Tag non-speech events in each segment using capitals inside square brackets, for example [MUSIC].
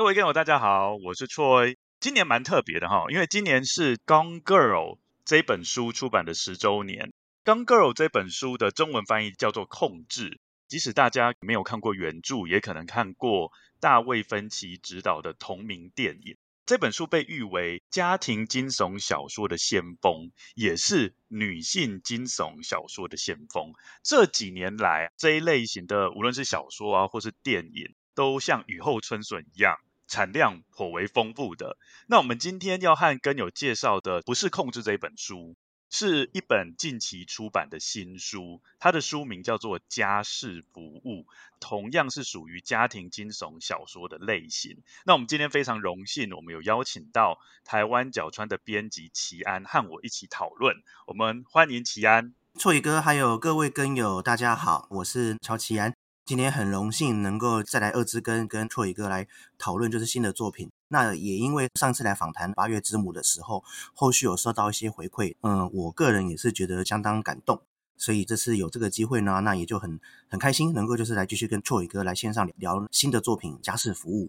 各位观众大家好，我是 Troy。今年蛮特别的哈，因为今年是《Gone Girl》这本书出版的十周年。《Gone Girl》这本书的中文翻译叫做《控制》，即使大家没有看过原著，也可能看过大卫芬奇执导的同名电影。这本书被誉为家庭惊悚小说的先锋，也是女性惊悚小说的先锋。这几年来，这一类型的无论是小说啊，或是电影，都像雨后春笋一样。产量颇为丰富的。那我们今天要和跟友介绍的不是《控制》这本书，是一本近期出版的新书。它的书名叫做《家事服务》，同样是属于家庭惊悚小说的类型。那我们今天非常荣幸，我们有邀请到台湾角川的编辑齐安和我一起讨论。我们欢迎齐安。错宇哥，还有各位跟友，大家好，我是乔奇安。今天很荣幸能够再来二之根跟错宇哥来讨论，就是新的作品。那也因为上次来访谈《八月之母》的时候，后续有收到一些回馈，嗯，我个人也是觉得相当感动，所以这次有这个机会呢，那也就很很开心，能够就是来继续跟错宇哥来线上聊新的作品《家事服务》。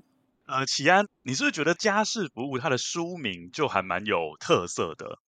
呃，奇安，你是不是觉得《家事服务》它的书名就还蛮有特色的？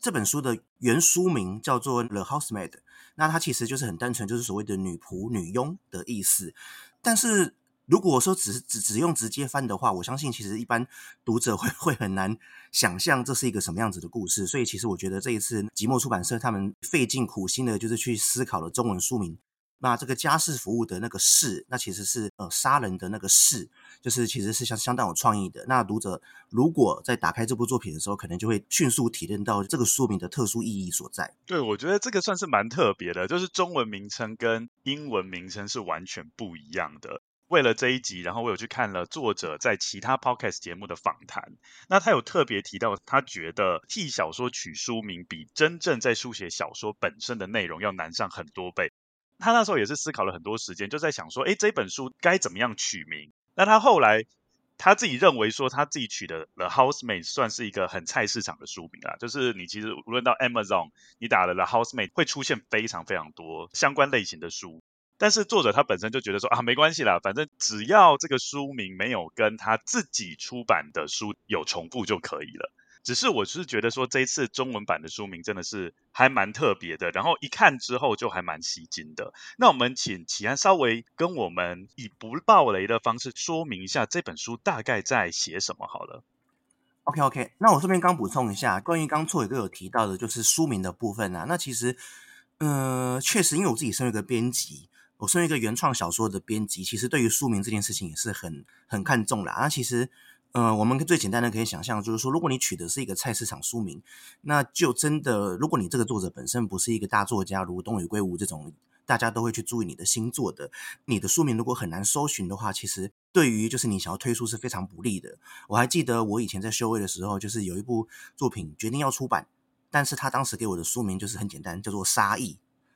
这本书的原书名叫做《The Housemaid》，那它其实就是很单纯，就是所谓的女仆、女佣的意思。但是如果说只只只用直接翻的话，我相信其实一般读者会会很难想象这是一个什么样子的故事。所以其实我觉得这一次即墨出版社他们费尽苦心的，就是去思考了中文书名。那这个家事服务的那个事，那其实是呃杀人的那个事，就是其实是相相当有创意的。那读者如果在打开这部作品的时候，可能就会迅速体验到这个书名的特殊意义所在。对，我觉得这个算是蛮特别的，就是中文名称跟英文名称是完全不一样的。为了这一集，然后我有去看了作者在其他 podcast 节目的访谈，那他有特别提到，他觉得替小说取书名比真正在书写小说本身的内容要难上很多倍。他那时候也是思考了很多时间，就在想说，诶，这本书该怎么样取名？那他后来他自己认为说，他自己取的《The Housemaid》算是一个很菜市场的书名啊，就是你其实无论到 Amazon，你打了《The Housemaid》会出现非常非常多相关类型的书。但是作者他本身就觉得说啊，没关系啦，反正只要这个书名没有跟他自己出版的书有重复就可以了。只是我是觉得说，这一次中文版的书名真的是还蛮特别的，然后一看之后就还蛮吸睛的。那我们请奇安稍微跟我们以不爆雷的方式说明一下这本书大概在写什么好了。OK OK，那我这边刚补充一下，关于刚错也都有提到的，就是书名的部分啊。那其实，呃，确实，因为我自己身为一个编辑，我身为一个原创小说的编辑，其实对于书名这件事情也是很很看重啦。那其实。呃，我们最简单的可以想象，就是说，如果你取的是一个菜市场书名，那就真的，如果你这个作者本身不是一个大作家，如东野圭吾这种，大家都会去注意你的新作的，你的书名如果很难搜寻的话，其实对于就是你想要推出是非常不利的。我还记得我以前在修位的时候，就是有一部作品决定要出版，但是他当时给我的书名就是很简单，叫做《杀意》。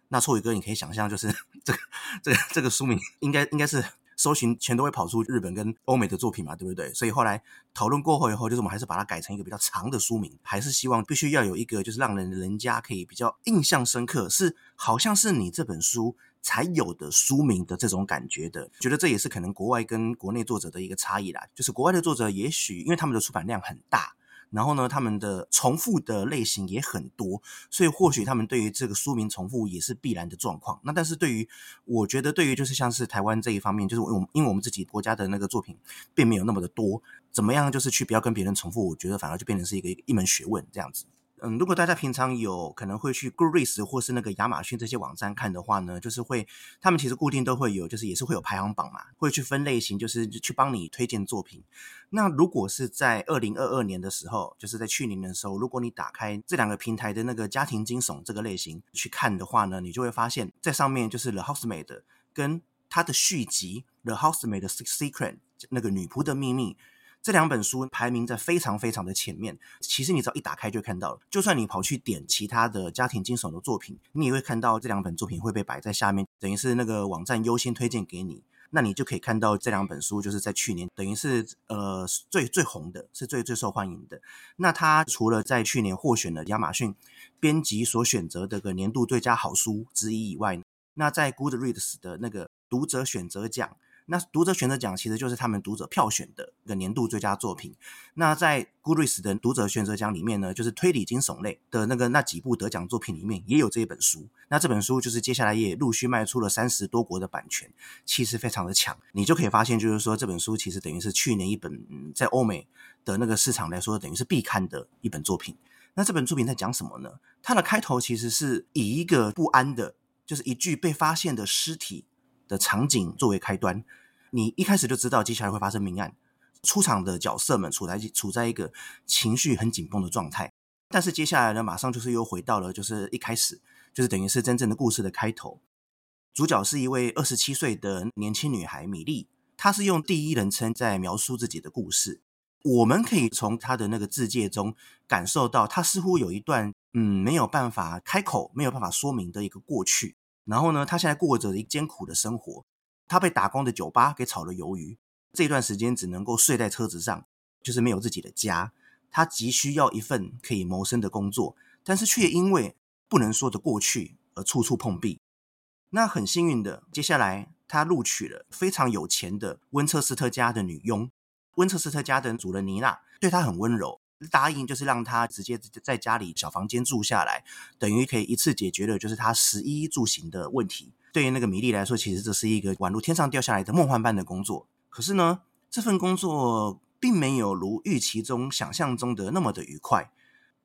那错宇哥，你可以想象，就是 [LAUGHS] 这个这个这个书名应该应该是。搜寻全都会跑出日本跟欧美的作品嘛，对不对？所以后来讨论过后以后，就是我们还是把它改成一个比较长的书名，还是希望必须要有一个就是让人人家可以比较印象深刻，是好像是你这本书才有的书名的这种感觉的。觉得这也是可能国外跟国内作者的一个差异啦，就是国外的作者也许因为他们的出版量很大。然后呢，他们的重复的类型也很多，所以或许他们对于这个书名重复也是必然的状况。那但是对于我觉得，对于就是像是台湾这一方面，就是我们因为我们自己国家的那个作品并没有那么的多，怎么样就是去不要跟别人重复，我觉得反而就变成是一个一门学问这样子。嗯，如果大家平常有可能会去 Goodreads 或是那个亚马逊这些网站看的话呢，就是会他们其实固定都会有，就是也是会有排行榜嘛，会去分类型，就是去帮你推荐作品。那如果是在二零二二年的时候，就是在去年的时候，如果你打开这两个平台的那个家庭惊悚这个类型去看的话呢，你就会发现，在上面就是 The Housemaid 跟它的续集 The Housemaid Secret 那个女仆的秘密。这两本书排名在非常非常的前面。其实你只要一打开就看到了，就算你跑去点其他的家庭惊悚的作品，你也会看到这两本作品会被摆在下面，等于是那个网站优先推荐给你。那你就可以看到这两本书就是在去年等于是呃最最红的，是最最受欢迎的。那它除了在去年获选了亚马逊编辑所选择的个年度最佳好书之一以外，那在 Goodreads 的那个读者选择奖。那读者选择奖其实就是他们读者票选的一个年度最佳作品。那在 Goodreads 的读者选择奖里面呢，就是推理惊悚类的那个那几部得奖作品里面也有这一本书。那这本书就是接下来也陆续卖出了三十多国的版权，气势非常的强。你就可以发现，就是说这本书其实等于是去年一本在欧美的那个市场来说，等于是必看的一本作品。那这本作品在讲什么呢？它的开头其实是以一个不安的，就是一具被发现的尸体。的场景作为开端，你一开始就知道接下来会发生命案。出场的角色们处在处在一个情绪很紧绷的状态，但是接下来呢，马上就是又回到了就是一开始，就是等于是真正的故事的开头。主角是一位二十七岁的年轻女孩米莉，她是用第一人称在描述自己的故事。我们可以从她的那个字界中感受到，她似乎有一段嗯没有办法开口、没有办法说明的一个过去。然后呢，他现在过着一艰苦的生活。他被打工的酒吧给炒了鱿鱼，这段时间只能够睡在车子上，就是没有自己的家。他急需要一份可以谋生的工作，但是却因为不能说的过去而处处碰壁。那很幸运的，接下来他录取了非常有钱的温彻斯特家的女佣。温彻斯特家的主人妮娜对他很温柔。答应就是让他直接在家里小房间住下来，等于可以一次解决了就是他食衣住行的问题。对于那个米莉来说，其实这是一个宛如天上掉下来的梦幻般的工作。可是呢，这份工作并没有如预期中想象中的那么的愉快。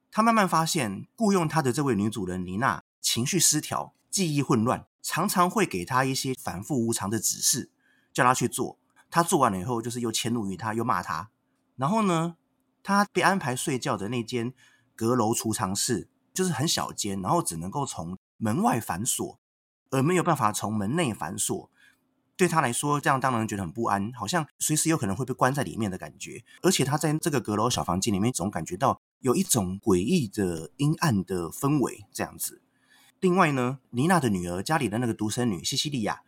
他慢慢发现，雇佣他的这位女主人妮娜情绪失调、记忆混乱，常常会给他一些反复无常的指示，叫他去做。他做完了以后，就是又迁怒于他，又骂他。然后呢，他被安排睡觉的那间阁楼储藏室就是很小间，然后只能够从门外反锁，而没有办法从门内反锁。对他来说，这样当然觉得很不安，好像随时有可能会被关在里面的感觉。而且他在这个阁楼小房间里面，总感觉到有一种诡异的阴暗的氛围，这样子。另外呢，妮娜的女儿家里的那个独生女西西利亚，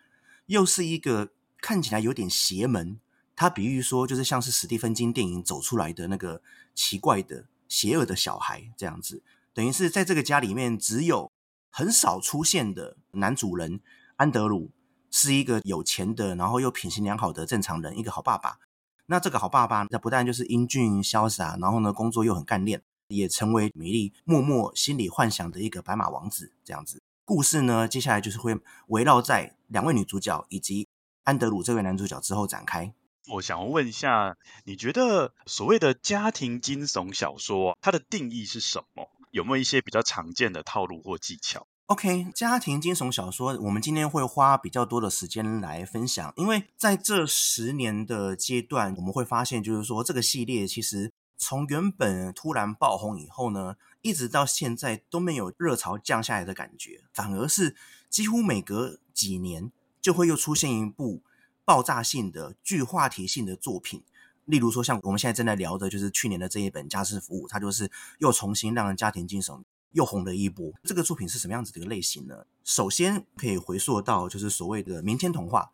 又是一个看起来有点邪门。他比喻说，就是像是史蒂芬金电影走出来的那个奇怪的、邪恶的小孩这样子，等于是在这个家里面只有很少出现的男主人安德鲁是一个有钱的，然后又品行良好的正常人，一个好爸爸。那这个好爸爸，那不但就是英俊潇洒，然后呢，工作又很干练，也成为米莉默默心里幻想的一个白马王子这样子。故事呢，接下来就是会围绕在两位女主角以及安德鲁这位男主角之后展开。我想问一下，你觉得所谓的家庭惊悚小说，它的定义是什么？有没有一些比较常见的套路或技巧？OK，家庭惊悚小说，我们今天会花比较多的时间来分享，因为在这十年的阶段，我们会发现，就是说这个系列其实从原本突然爆红以后呢，一直到现在都没有热潮降下来的感觉，反而是几乎每隔几年就会又出现一部。爆炸性的、具话题性的作品，例如说像我们现在正在聊的，就是去年的这一本《家事服务》，它就是又重新让人家庭精神又红了一波。这个作品是什么样子的一个类型呢？首先可以回溯到就是所谓的民间童话，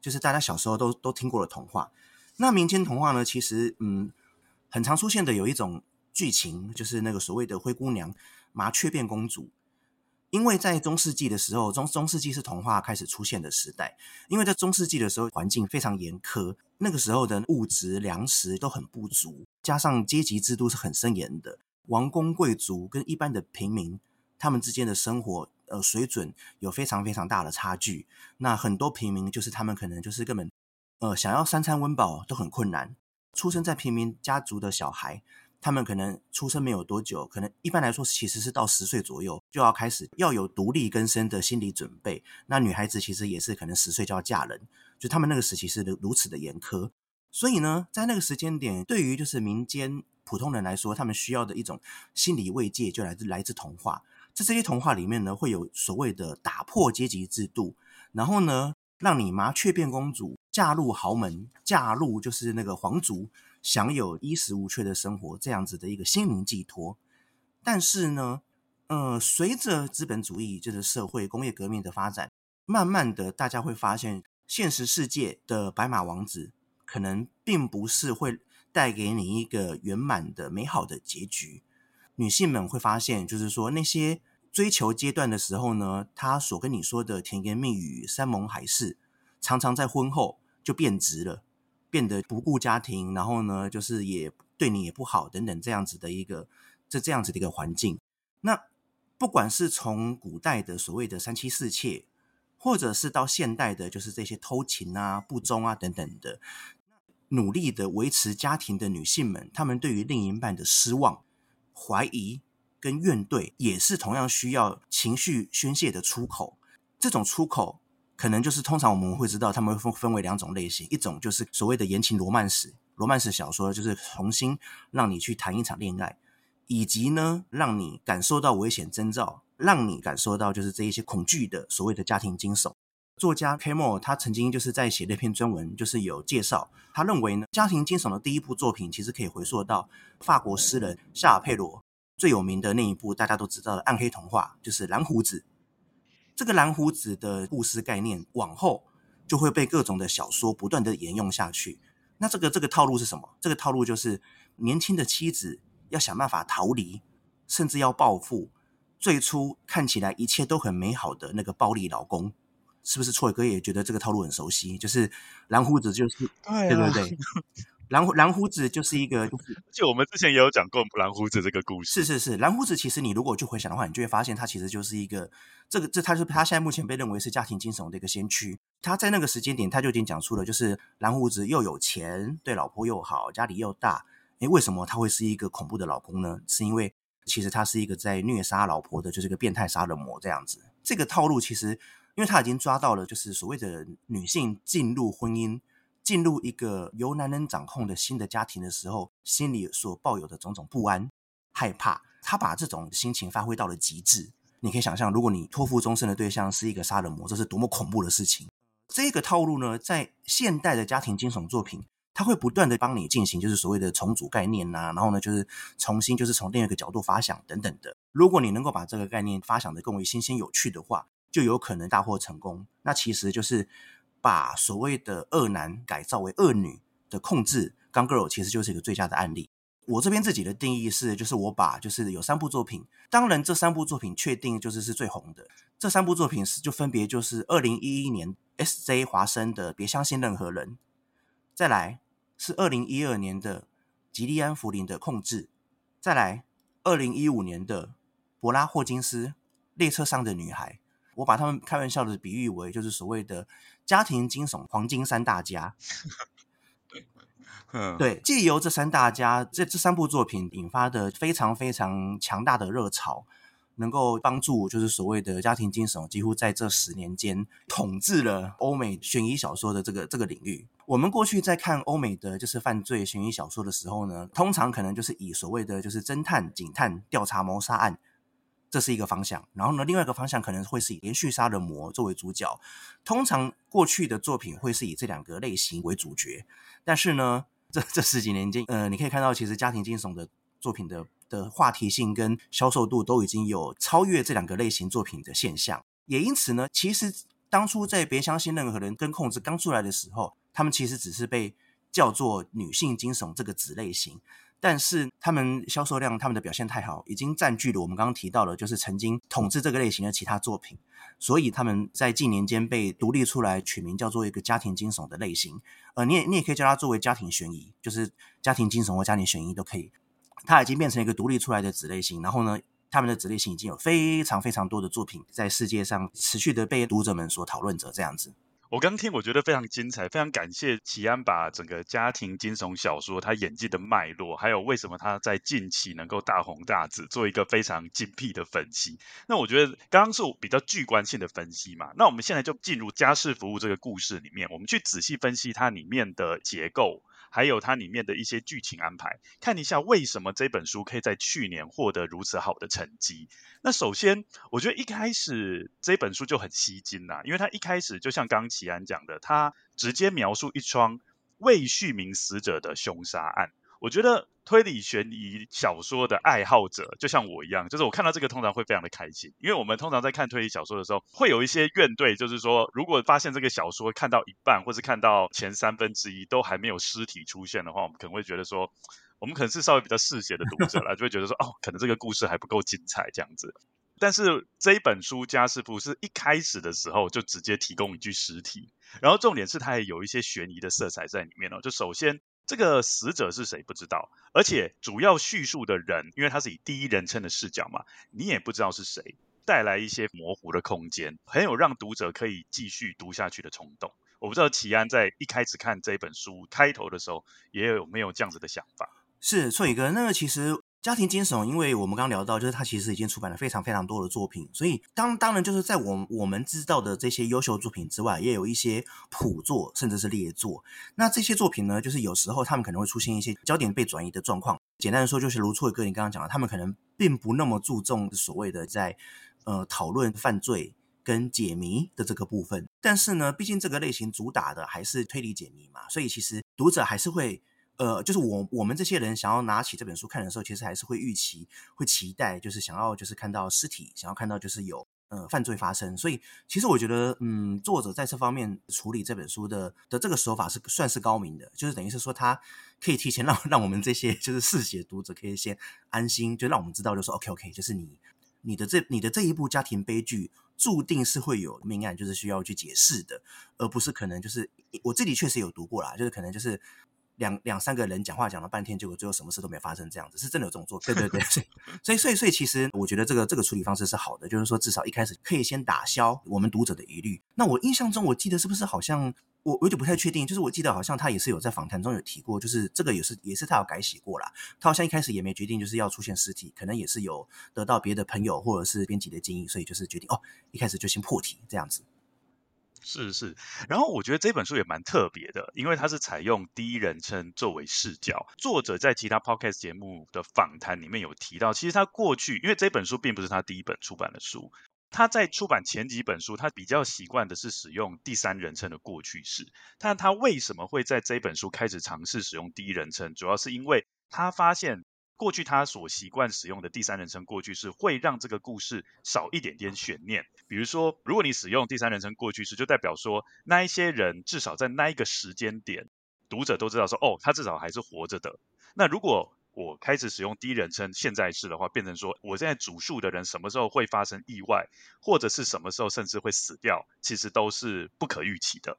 就是大家小时候都都听过的童话。那民间童话呢，其实嗯，很常出现的有一种剧情，就是那个所谓的灰姑娘、麻雀变公主。因为在中世纪的时候，中中世纪是童话开始出现的时代。因为在中世纪的时候，环境非常严苛，那个时候的物质、粮食都很不足，加上阶级制度是很森严的，王公贵族跟一般的平民，他们之间的生活呃水准有非常非常大的差距。那很多平民就是他们可能就是根本呃想要三餐温饱都很困难。出生在平民家族的小孩。他们可能出生没有多久，可能一般来说其实是到十岁左右就要开始要有独立更生的心理准备。那女孩子其实也是可能十岁就要嫁人，就他们那个时期是如此的严苛。所以呢，在那个时间点，对于就是民间普通人来说，他们需要的一种心理慰藉就来自来自童话。在这些童话里面呢，会有所谓的打破阶级制度，然后呢，让你麻雀变公主，嫁入豪门，嫁入就是那个皇族，享有衣食无缺的生活，这样子的一个心灵寄托。但是呢，呃，随着资本主义就是社会工业革命的发展，慢慢的大家会发现，现实世界的白马王子可能并不是会带给你一个圆满的美好的结局。女性们会发现，就是说那些追求阶段的时候呢，他所跟你说的甜言蜜语、山盟海誓，常常在婚后。就变质了，变得不顾家庭，然后呢，就是也对你也不好，等等这样子的一个这这样子的一个环境。那不管是从古代的所谓的三妻四妾，或者是到现代的，就是这些偷情啊、不忠啊等等的，努力的维持家庭的女性们，她们对于另一半的失望、怀疑跟怨怼，也是同样需要情绪宣泄的出口。这种出口。可能就是通常我们会知道，他们会分分为两种类型，一种就是所谓的言情罗曼史，罗曼史小说就是重新让你去谈一场恋爱，以及呢让你感受到危险征兆，让你感受到就是这一些恐惧的所谓的家庭惊悚。作家 K Moore 他曾经就是在写那篇专文，就是有介绍，他认为呢家庭惊悚的第一部作品其实可以回溯到法国诗人夏尔佩罗最有名的那一部大家都知道的暗黑童话，就是蓝胡子。这个蓝胡子的故事概念，往后就会被各种的小说不断的沿用下去。那这个这个套路是什么？这个套路就是年轻的妻子要想办法逃离，甚至要报复。最初看起来一切都很美好的那个暴力老公，是不是？错伟哥也觉得这个套路很熟悉，就是蓝胡子就是，对，对对对。[LAUGHS] 蓝蓝胡子就是一个，就我们之前也有讲过蓝胡子这个故事。是是是，蓝胡子其实你如果去回想的话，你就会发现他其实就是一个，这个这他是他现在目前被认为是家庭精神的一个先驱。他在那个时间点他就已经讲出了，就是蓝胡子又有钱，对老婆又好，家里又大。诶，为什么他会是一个恐怖的老公呢？是因为其实他是一个在虐杀老婆的，就是一个变态杀人魔这样子。这个套路其实，因为他已经抓到了，就是所谓的女性进入婚姻。进入一个由男人掌控的新的家庭的时候，心里所抱有的种种不安、害怕，他把这种心情发挥到了极致。你可以想象，如果你托付终身的对象是一个杀人魔，这是多么恐怖的事情。这个套路呢，在现代的家庭惊悚作品，它会不断的帮你进行，就是所谓的重组概念呐、啊，然后呢，就是重新，就是从另一个角度发想等等的。如果你能够把这个概念发想得更为新鲜有趣的话，就有可能大获成功。那其实就是。把所谓的恶男改造为恶女的控制，《Gang Girl》其实就是一个最佳的案例。我这边自己的定义是，就是我把就是有三部作品，当然这三部作品确定就是是最红的。这三部作品是就分别就是二零一一年 S.J. 华生的《别相信任何人》，再来是二零一二年的吉利安·福林的《控制》，再来二零一五年的柏拉·霍金斯《列车上的女孩》。我把他们开玩笑的比喻为，就是所谓的家庭惊悚黄金三大家。[LAUGHS] 对，借由这三大家这这三部作品引发的非常非常强大的热潮，能够帮助就是所谓的家庭惊悚几乎在这十年间统治了欧美悬疑小说的这个这个领域。我们过去在看欧美的就是犯罪悬疑小说的时候呢，通常可能就是以所谓的就是侦探、警探调查谋杀案。这是一个方向，然后呢，另外一个方向可能会是以连续杀人魔作为主角。通常过去的作品会是以这两个类型为主角，但是呢，这这十几年间，呃，你可以看到，其实家庭惊悚的作品的的话题性跟销售度都已经有超越这两个类型作品的现象。也因此呢，其实当初在《别相信任何人》跟《控制》刚出来的时候，他们其实只是被叫做女性惊悚这个子类型。但是他们销售量，他们的表现太好，已经占据了我们刚刚提到的，就是曾经统治这个类型的其他作品，所以他们在近年间被独立出来，取名叫做一个家庭惊悚的类型。呃，你也你也可以叫它作为家庭悬疑，就是家庭惊悚或家庭悬疑都可以。它已经变成一个独立出来的子类型，然后呢，他们的子类型已经有非常非常多的作品在世界上持续的被读者们所讨论着，这样子。我刚听，我觉得非常精彩，非常感谢奇安把整个家庭惊悚小说他演技的脉络，还有为什么他在近期能够大红大紫，做一个非常精辟的分析。那我觉得刚刚是比较具观性的分析嘛，那我们现在就进入家事服务这个故事里面，我们去仔细分析它里面的结构。还有它里面的一些剧情安排，看一下为什么这本书可以在去年获得如此好的成绩。那首先，我觉得一开始这本书就很吸睛呐，因为它一开始就像刚刚齐安讲的，它直接描述一桩未续名死者的凶杀案。我觉得推理悬疑小说的爱好者，就像我一样，就是我看到这个通常会非常的开心，因为我们通常在看推理小说的时候，会有一些怨怼，就是说，如果发现这个小说看到一半，或是看到前三分之一都还没有尸体出现的话，我们可能会觉得说，我们可能是稍微比较嗜血的读者啦，[LAUGHS] 就会觉得说，哦，可能这个故事还不够精彩这样子。但是这一本书家师傅是一开始的时候就直接提供一具尸体，然后重点是它也有一些悬疑的色彩在里面哦，就首先。这个死者是谁不知道，而且主要叙述的人，因为他是以第一人称的视角嘛，你也不知道是谁，带来一些模糊的空间，很有让读者可以继续读下去的冲动。我不知道齐安在一开始看这本书开头的时候，也有没有这样子的想法？是，错宇哥，那个其实。家庭惊悚，因为我们刚刚聊到，就是他其实已经出版了非常非常多的作品，所以当当然就是在我我们知道的这些优秀作品之外，也有一些谱作甚至是劣作。那这些作品呢，就是有时候他们可能会出现一些焦点被转移的状况。简单的说，就是如错哥你刚刚讲的，他们可能并不那么注重所谓的在呃讨论犯罪跟解谜的这个部分。但是呢，毕竟这个类型主打的还是推理解谜嘛，所以其实读者还是会。呃，就是我我们这些人想要拿起这本书看的时候，其实还是会预期、会期待，就是想要就是看到尸体，想要看到就是有呃犯罪发生。所以，其实我觉得，嗯，作者在这方面处理这本书的的这个手法是算是高明的，就是等于是说他可以提前 [LAUGHS] 让让我们这些就是嗜血读者可以先安心，就让我们知道，就是 OK OK，就是你你的这你的这一部家庭悲剧注定是会有命案，就是需要去解释的，而不是可能就是我自己确实有读过啦，就是可能就是。两两三个人讲话讲了半天，结果最后什么事都没发生，这样子是真的有这种做法。对对对，所以所以所以其实我觉得这个这个处理方式是好的，就是说至少一开始可以先打消我们读者的疑虑。那我印象中，我记得是不是好像我有点不太确定，就是我记得好像他也是有在访谈中有提过，就是这个也是也是他有改写过啦。他好像一开始也没决定就是要出现尸体，可能也是有得到别的朋友或者是编辑的建议，所以就是决定哦，一开始就先破题这样子。是是，然后我觉得这本书也蛮特别的，因为它是采用第一人称作为视角。作者在其他 podcast 节目的访谈里面有提到，其实他过去，因为这本书并不是他第一本出版的书，他在出版前几本书，他比较习惯的是使用第三人称的过去式。但他为什么会在这本书开始尝试使用第一人称？主要是因为他发现。过去他所习惯使用的第三人称过去式会让这个故事少一点点悬念。比如说，如果你使用第三人称过去式，就代表说那一些人至少在那一个时间点，读者都知道说，哦，他至少还是活着的。那如果我开始使用第一人称现在式的话，变成说我现在主述的人什么时候会发生意外，或者是什么时候甚至会死掉，其实都是不可预期的。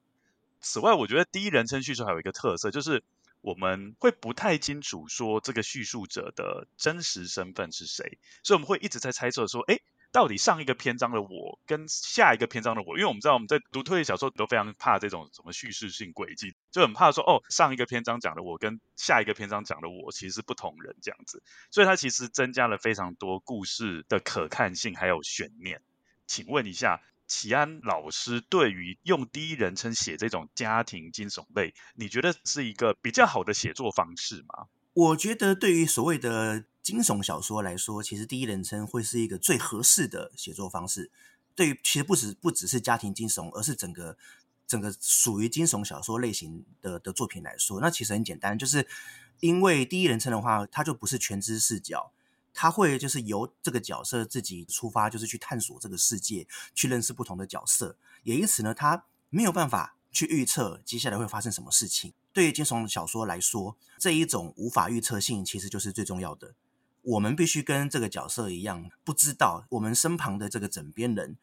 此外，我觉得第一人称叙述还有一个特色就是。我们会不太清楚说这个叙述者的真实身份是谁，所以我们会一直在猜测说，诶，到底上一个篇章的我跟下一个篇章的我，因为我们知道我们在读推理小说都非常怕这种什么叙事性轨迹，就很怕说，哦，上一个篇章讲的我跟下一个篇章讲的我其实不同人这样子，所以它其实增加了非常多故事的可看性还有悬念。请问一下。齐安老师对于用第一人称写这种家庭惊悚类，你觉得是一个比较好的写作方式吗？我觉得对于所谓的惊悚小说来说，其实第一人称会是一个最合适的写作方式。对于其实不止不只是家庭惊悚，而是整个整个属于惊悚小说类型的的作品来说，那其实很简单，就是因为第一人称的话，它就不是全知视角。他会就是由这个角色自己出发，就是去探索这个世界，去认识不同的角色。也因此呢，他没有办法去预测接下来会发生什么事情。对于惊悚小说来说，这一种无法预测性其实就是最重要的。我们必须跟这个角色一样，不知道我们身旁的这个枕边人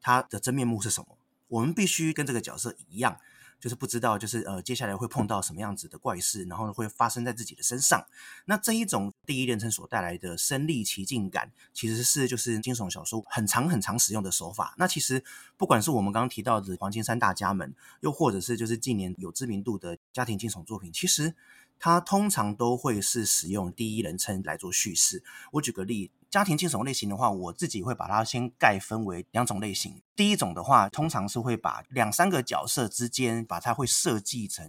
他的真面目是什么。我们必须跟这个角色一样。就是不知道，就是呃，接下来会碰到什么样子的怪事，然后会发生在自己的身上。那这一种第一人称所带来的身历其境感，其实是就是惊悚小说很常很常使用的手法。那其实不管是我们刚刚提到的黄金三大家们，又或者是就是近年有知名度的家庭惊悚作品，其实它通常都会是使用第一人称来做叙事。我举个例。家庭惊悚类型的话，我自己会把它先概分为两种类型。第一种的话，通常是会把两三个角色之间，把它会设计成，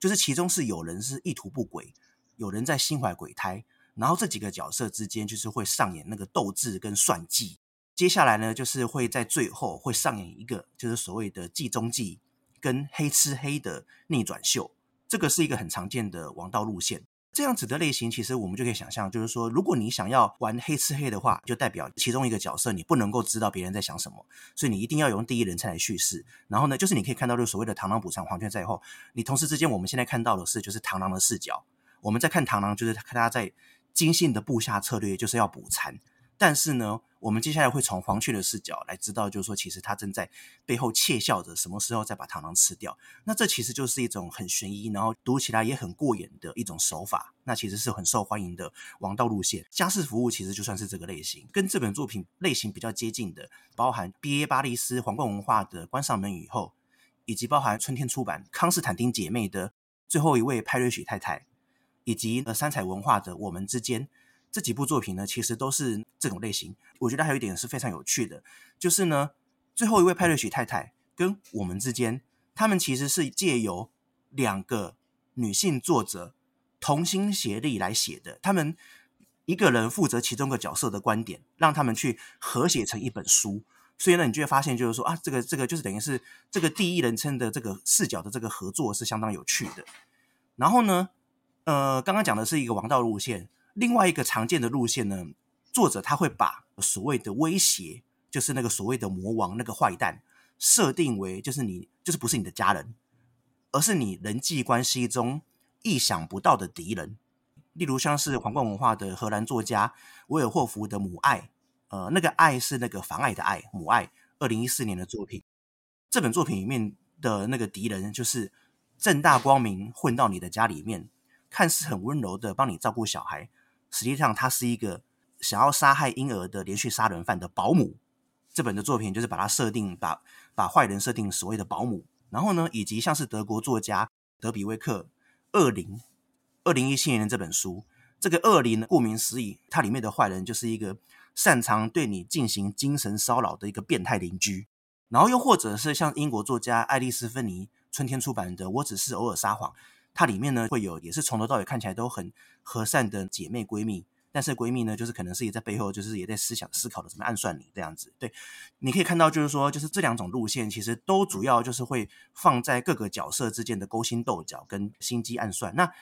就是其中是有人是意图不轨，有人在心怀鬼胎，然后这几个角色之间就是会上演那个斗智跟算计。接下来呢，就是会在最后会上演一个就是所谓的计中计跟黑吃黑的逆转秀，这个是一个很常见的王道路线。这样子的类型，其实我们就可以想象，就是说，如果你想要玩黑吃黑的话，就代表其中一个角色你不能够知道别人在想什么，所以你一定要用第一人称来叙事。然后呢，就是你可以看到，就是所谓的螳螂捕蝉，黄雀在后。你同时之间，我们现在看到的是，就是螳螂的视角，我们在看螳螂，就是看他在精心的布下策略，就是要捕蝉。但是呢，我们接下来会从黄雀的视角来知道，就是说，其实他正在背后窃笑着，什么时候再把螳螂吃掉。那这其实就是一种很悬疑，然后读起来也很过瘾的一种手法。那其实是很受欢迎的王道路线。家事服务其实就算是这个类型，跟这本作品类型比较接近的，包含 B.A. 巴利斯皇冠文化的《关上门以后》，以及包含春天出版康斯坦丁姐妹的《最后一位派瑞许太太》，以及呃三彩文化的《我们之间》。这几部作品呢，其实都是这种类型。我觉得还有一点是非常有趣的，就是呢，最后一位派瑞许太太跟我们之间，他们其实是借由两个女性作者同心协力来写的。他们一个人负责其中一个角色的观点，让他们去合写成一本书。所以呢，你就会发现，就是说啊，这个这个就是等于是这个第一人称的这个视角的这个合作是相当有趣的。然后呢，呃，刚刚讲的是一个王道路线。另外一个常见的路线呢，作者他会把所谓的威胁，就是那个所谓的魔王那个坏蛋，设定为就是你就是不是你的家人，而是你人际关系中意想不到的敌人。例如像是皇冠文化的荷兰作家维尔霍夫的《母爱》，呃，那个爱是那个妨碍的爱，母爱，二零一四年的作品。这本作品里面的那个敌人，就是正大光明混到你的家里面，看似很温柔的帮你照顾小孩。实际上，他是一个想要杀害婴儿的连续杀人犯的保姆。这本的作品就是把它设定，把把坏人设定所谓的保姆。然后呢，以及像是德国作家德比威克《恶灵》二零一七年的这本书，这个恶灵顾名思义，它里面的坏人就是一个擅长对你进行精神骚扰的一个变态邻居。然后又或者是像英国作家爱丽丝·芬妮春天出版的《我只是偶尔撒谎》。它里面呢会有，也是从头到尾看起来都很和善的姐妹闺蜜，但是闺蜜呢，就是可能是也在背后，就是也在思想思考的怎么暗算你这样子。对，你可以看到，就是说，就是这两种路线其实都主要就是会放在各个角色之间的勾心斗角跟心机暗算。那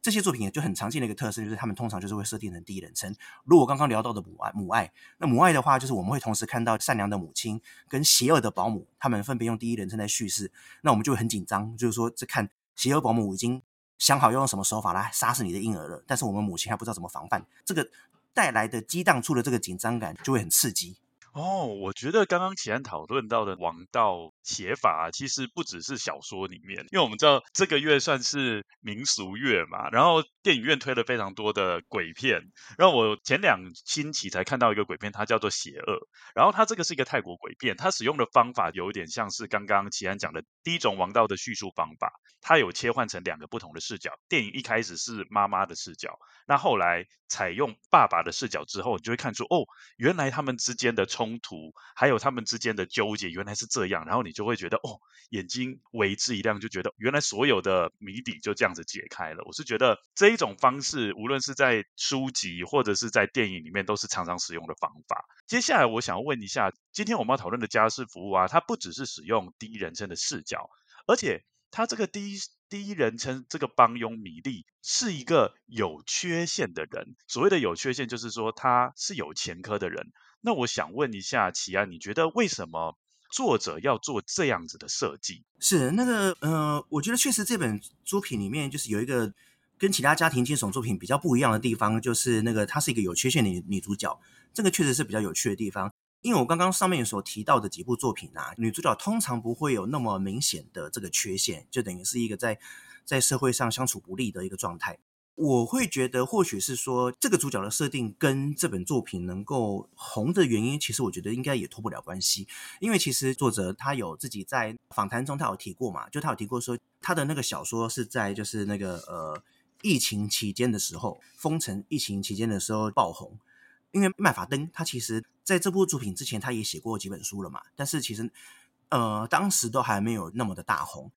这些作品也就很常见的一个特色，就是他们通常就是会设定成第一人称。如果刚刚聊到的母爱，母爱，那母爱的话，就是我们会同时看到善良的母亲跟邪恶的保姆，他们分别用第一人称在叙事，那我们就会很紧张，就是说这看。邪恶保姆已经想好要用什么手法来杀死你的婴儿了，但是我们母亲还不知道怎么防范，这个带来的激荡出的这个紧张感就会很刺激。哦，我觉得刚刚启安讨论到的王道写法，其实不只是小说里面，因为我们知道这个月算是民俗月嘛，然后电影院推了非常多的鬼片，然后我前两星期才看到一个鬼片，它叫做《邪恶》，然后它这个是一个泰国鬼片，它使用的方法有点像是刚刚启安讲的第一种王道的叙述方法，它有切换成两个不同的视角，电影一开始是妈妈的视角，那后来采用爸爸的视角之后，你就会看出哦，原来他们之间的冲。突还有他们之间的纠结，原来是这样，然后你就会觉得哦，眼睛为之一亮，就觉得原来所有的谜底就这样子解开了。我是觉得这一种方式，无论是在书籍或者是在电影里面，都是常常使用的方法。接下来我想要问一下，今天我们要讨论的家事服务啊，它不只是使用第一人称的视角，而且他这个第一第一人称这个帮佣米莉是一个有缺陷的人。所谓的有缺陷，就是说他是有前科的人。那我想问一下启安，你觉得为什么作者要做这样子的设计？是那个呃，我觉得确实这本作品里面就是有一个跟其他家庭惊悚作品比较不一样的地方，就是那个她是一个有缺陷的女主角，这个确实是比较有趣的地方。因为我刚刚上面所提到的几部作品啊，女主角通常不会有那么明显的这个缺陷，就等于是一个在在社会上相处不利的一个状态。我会觉得，或许是说这个主角的设定跟这本作品能够红的原因，其实我觉得应该也脱不了关系。因为其实作者他有自己在访谈中，他有提过嘛，就他有提过说，他的那个小说是在就是那个呃疫情期间的时候，封城疫情期间的时候爆红。因为麦法登他其实在这部作品之前，他也写过几本书了嘛，但是其实呃当时都还没有那么的大红。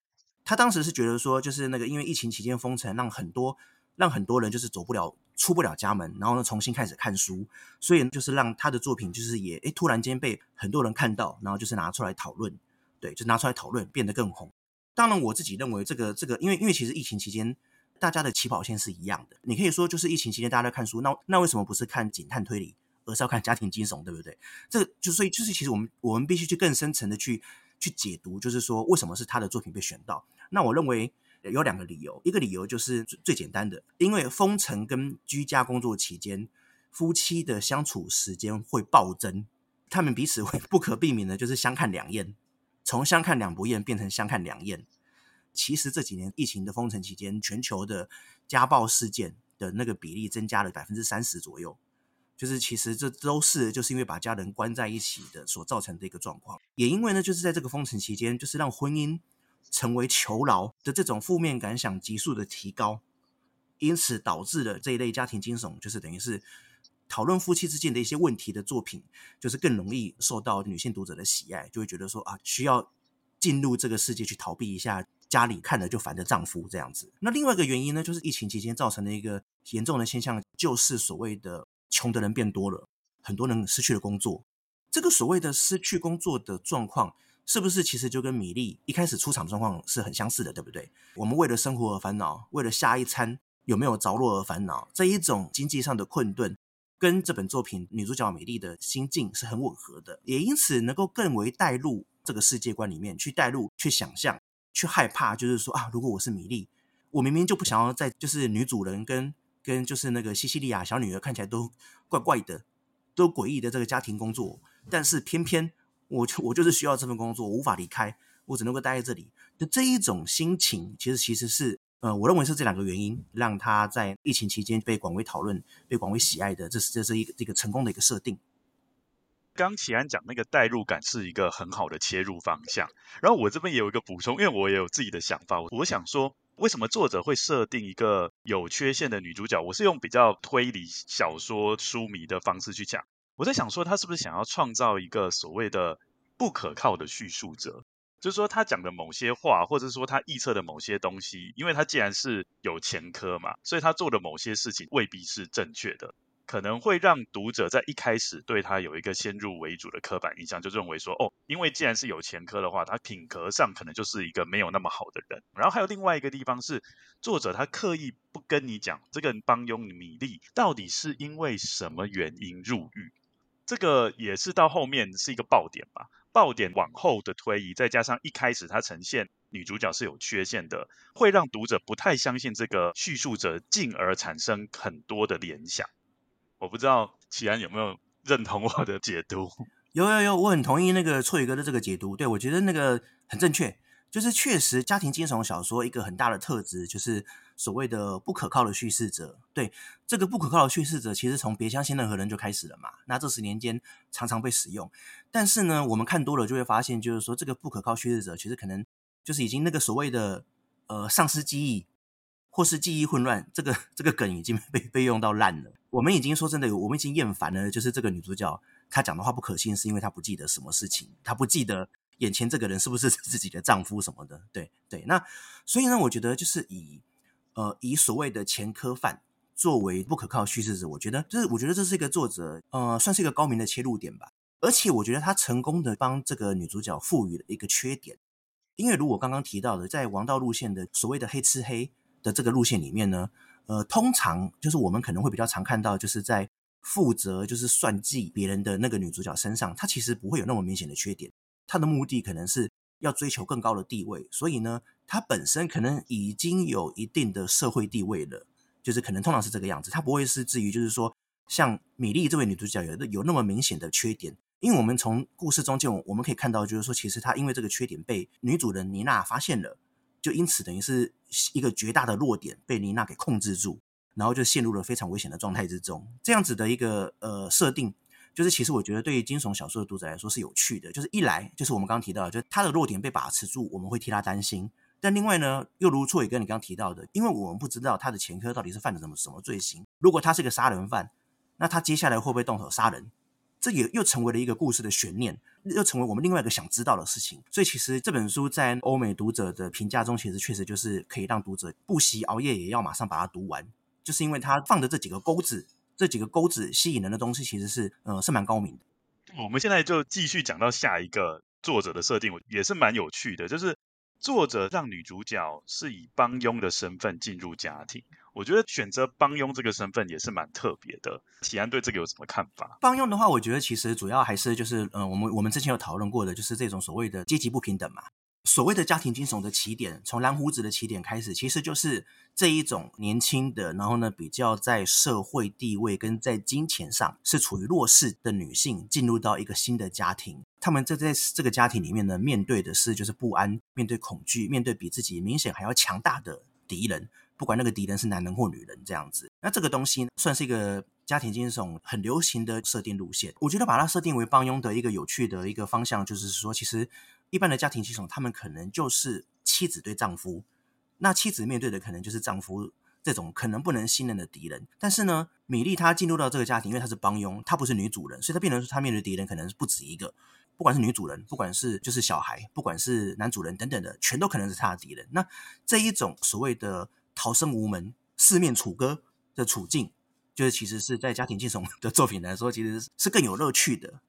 他当时是觉得说，就是那个因为疫情期间封城，让很多让很多人就是走不了、出不了家门，然后呢重新开始看书，所以就是让他的作品就是也诶突然间被很多人看到，然后就是拿出来讨论，对，就拿出来讨论，变得更红。当然，我自己认为这个这个，因为因为其实疫情期间大家的起跑线是一样的，你可以说就是疫情期间大家在看书，那那为什么不是看警探推理？而是要看家庭惊悚，对不对？这就所以就是其实我们我们必须去更深层的去去解读，就是说为什么是他的作品被选到？那我认为有两个理由，一个理由就是最最简单的，因为封城跟居家工作期间，夫妻的相处时间会暴增，他们彼此会 [LAUGHS] 不可避免的就是相看两厌，从相看两不厌变成相看两厌。其实这几年疫情的封城期间，全球的家暴事件的那个比例增加了百分之三十左右。就是其实这都是就是因为把家人关在一起的所造成的一个状况，也因为呢，就是在这个封城期间，就是让婚姻成为囚牢的这种负面感想急速的提高，因此导致了这一类家庭惊悚，就是等于是讨论夫妻之间的一些问题的作品，就是更容易受到女性读者的喜爱，就会觉得说啊，需要进入这个世界去逃避一下家里看了就烦的丈夫这样子。那另外一个原因呢，就是疫情期间造成的一个严重的现象，就是所谓的。穷的人变多了，很多人失去了工作。这个所谓的失去工作的状况，是不是其实就跟米粒一开始出场状况是很相似的，对不对？我们为了生活而烦恼，为了下一餐有没有着落而烦恼，这一种经济上的困顿，跟这本作品女主角米粒的心境是很吻合的，也因此能够更为带入这个世界观里面去带入、去想象、去害怕，就是说啊，如果我是米粒，我明明就不想要在，就是女主人跟。跟就是那个西西莉亚小女儿看起来都怪怪的，都诡异的这个家庭工作，但是偏偏我就我就是需要这份工作，我无法离开，我只能够待在这里那这一种心情，其实其实是呃，我认为是这两个原因让他在疫情期间被广为讨论、被广为喜爱的，这是这是一个这个成功的一个设定。刚启安讲那个代入感是一个很好的切入方向，然后我这边也有一个补充，因为我也有自己的想法，我想说。为什么作者会设定一个有缺陷的女主角？我是用比较推理小说书迷的方式去讲。我在想说，他是不是想要创造一个所谓的不可靠的叙述者？就是说，他讲的某些话，或者说他臆测的某些东西，因为他既然是有前科嘛，所以他做的某些事情未必是正确的。可能会让读者在一开始对他有一个先入为主的刻板印象，就认为说，哦，因为既然是有前科的话，他品格上可能就是一个没有那么好的人。然后还有另外一个地方是，作者他刻意不跟你讲这个帮佣米粒到底是因为什么原因入狱，这个也是到后面是一个爆点吧。爆点往后的推移，再加上一开始他呈现女主角是有缺陷的，会让读者不太相信这个叙述者，进而产生很多的联想。我不知道启安有没有认同我的解读？有有有，我很同意那个错宇哥的这个解读。对，我觉得那个很正确，就是确实家庭惊悚小说一个很大的特质就是所谓的不可靠的叙事者。对，这个不可靠的叙事者，其实从别相信任何人就开始了嘛。那这十年间常常被使用，但是呢，我们看多了就会发现，就是说这个不可靠叙事者其实可能就是已经那个所谓的呃丧失记忆。或是记忆混乱，这个这个梗已经被被用到烂了。我们已经说真的，我们已经厌烦了。就是这个女主角，她讲的话不可信，是因为她不记得什么事情，她不记得眼前这个人是不是 [LAUGHS] 自己的丈夫什么的。对对，那所以呢，我觉得就是以呃以所谓的前科犯作为不可靠叙事者，我觉得就是我觉得这是一个作者呃算是一个高明的切入点吧。而且我觉得他成功的帮这个女主角赋予了一个缺点，因为如果刚刚提到的，在王道路线的所谓的黑吃黑。的这个路线里面呢，呃，通常就是我们可能会比较常看到，就是在负责就是算计别人的那个女主角身上，她其实不会有那么明显的缺点。她的目的可能是要追求更高的地位，所以呢，她本身可能已经有一定的社会地位了，就是可能通常是这个样子。她不会是至于就是说像米粒这位女主角有有那么明显的缺点，因为我们从故事中间我们可以看到，就是说其实她因为这个缺点被女主人妮娜发现了。就因此等于是一个绝大的弱点被妮娜给控制住，然后就陷入了非常危险的状态之中。这样子的一个呃设定，就是其实我觉得对于惊悚小说的读者来说是有趣的。就是一来就是我们刚刚提到，就是他的弱点被把持住，我们会替他担心；但另外呢，又如错也跟你刚刚提到的，因为我们不知道他的前科到底是犯了什么什么罪行。如果他是个杀人犯，那他接下来会不会动手杀人？这也又成为了一个故事的悬念，又成为我们另外一个想知道的事情。所以其实这本书在欧美读者的评价中，其实确实就是可以让读者不惜熬夜也要马上把它读完，就是因为它放的这几个钩子，这几个钩子吸引人的东西，其实是呃是蛮高明的。我们现在就继续讲到下一个作者的设定，也是蛮有趣的，就是。作者让女主角是以帮佣的身份进入家庭，我觉得选择帮佣这个身份也是蛮特别的。启安对这个有什么看法？帮佣的话，我觉得其实主要还是就是，嗯、我们我们之前有讨论过的，就是这种所谓的阶级不平等嘛。所谓的家庭惊悚的起点，从蓝胡子的起点开始，其实就是这一种年轻的，然后呢，比较在社会地位跟在金钱上是处于弱势的女性，进入到一个新的家庭。他们这在这个家庭里面呢，面对的是就是不安，面对恐惧，面对比自己明显还要强大的敌人，不管那个敌人是男人或女人这样子。那这个东西算是一个家庭惊悚很流行的设定路线。我觉得把它设定为帮佣的一个有趣的一个方向，就是说其实。一般的家庭惊悚，他们可能就是妻子对丈夫，那妻子面对的可能就是丈夫这种可能不能信任的敌人。但是呢，米莉她进入到这个家庭，因为她是帮佣，她不是女主人，所以她变成说她面对敌人可能是不止一个，不管是女主人，不管是就是小孩，不管是男主人等等的，全都可能是她的敌人。那这一种所谓的逃生无门、四面楚歌的处境，就是其实是在家庭惊悚的作品来说，其实是更有乐趣的。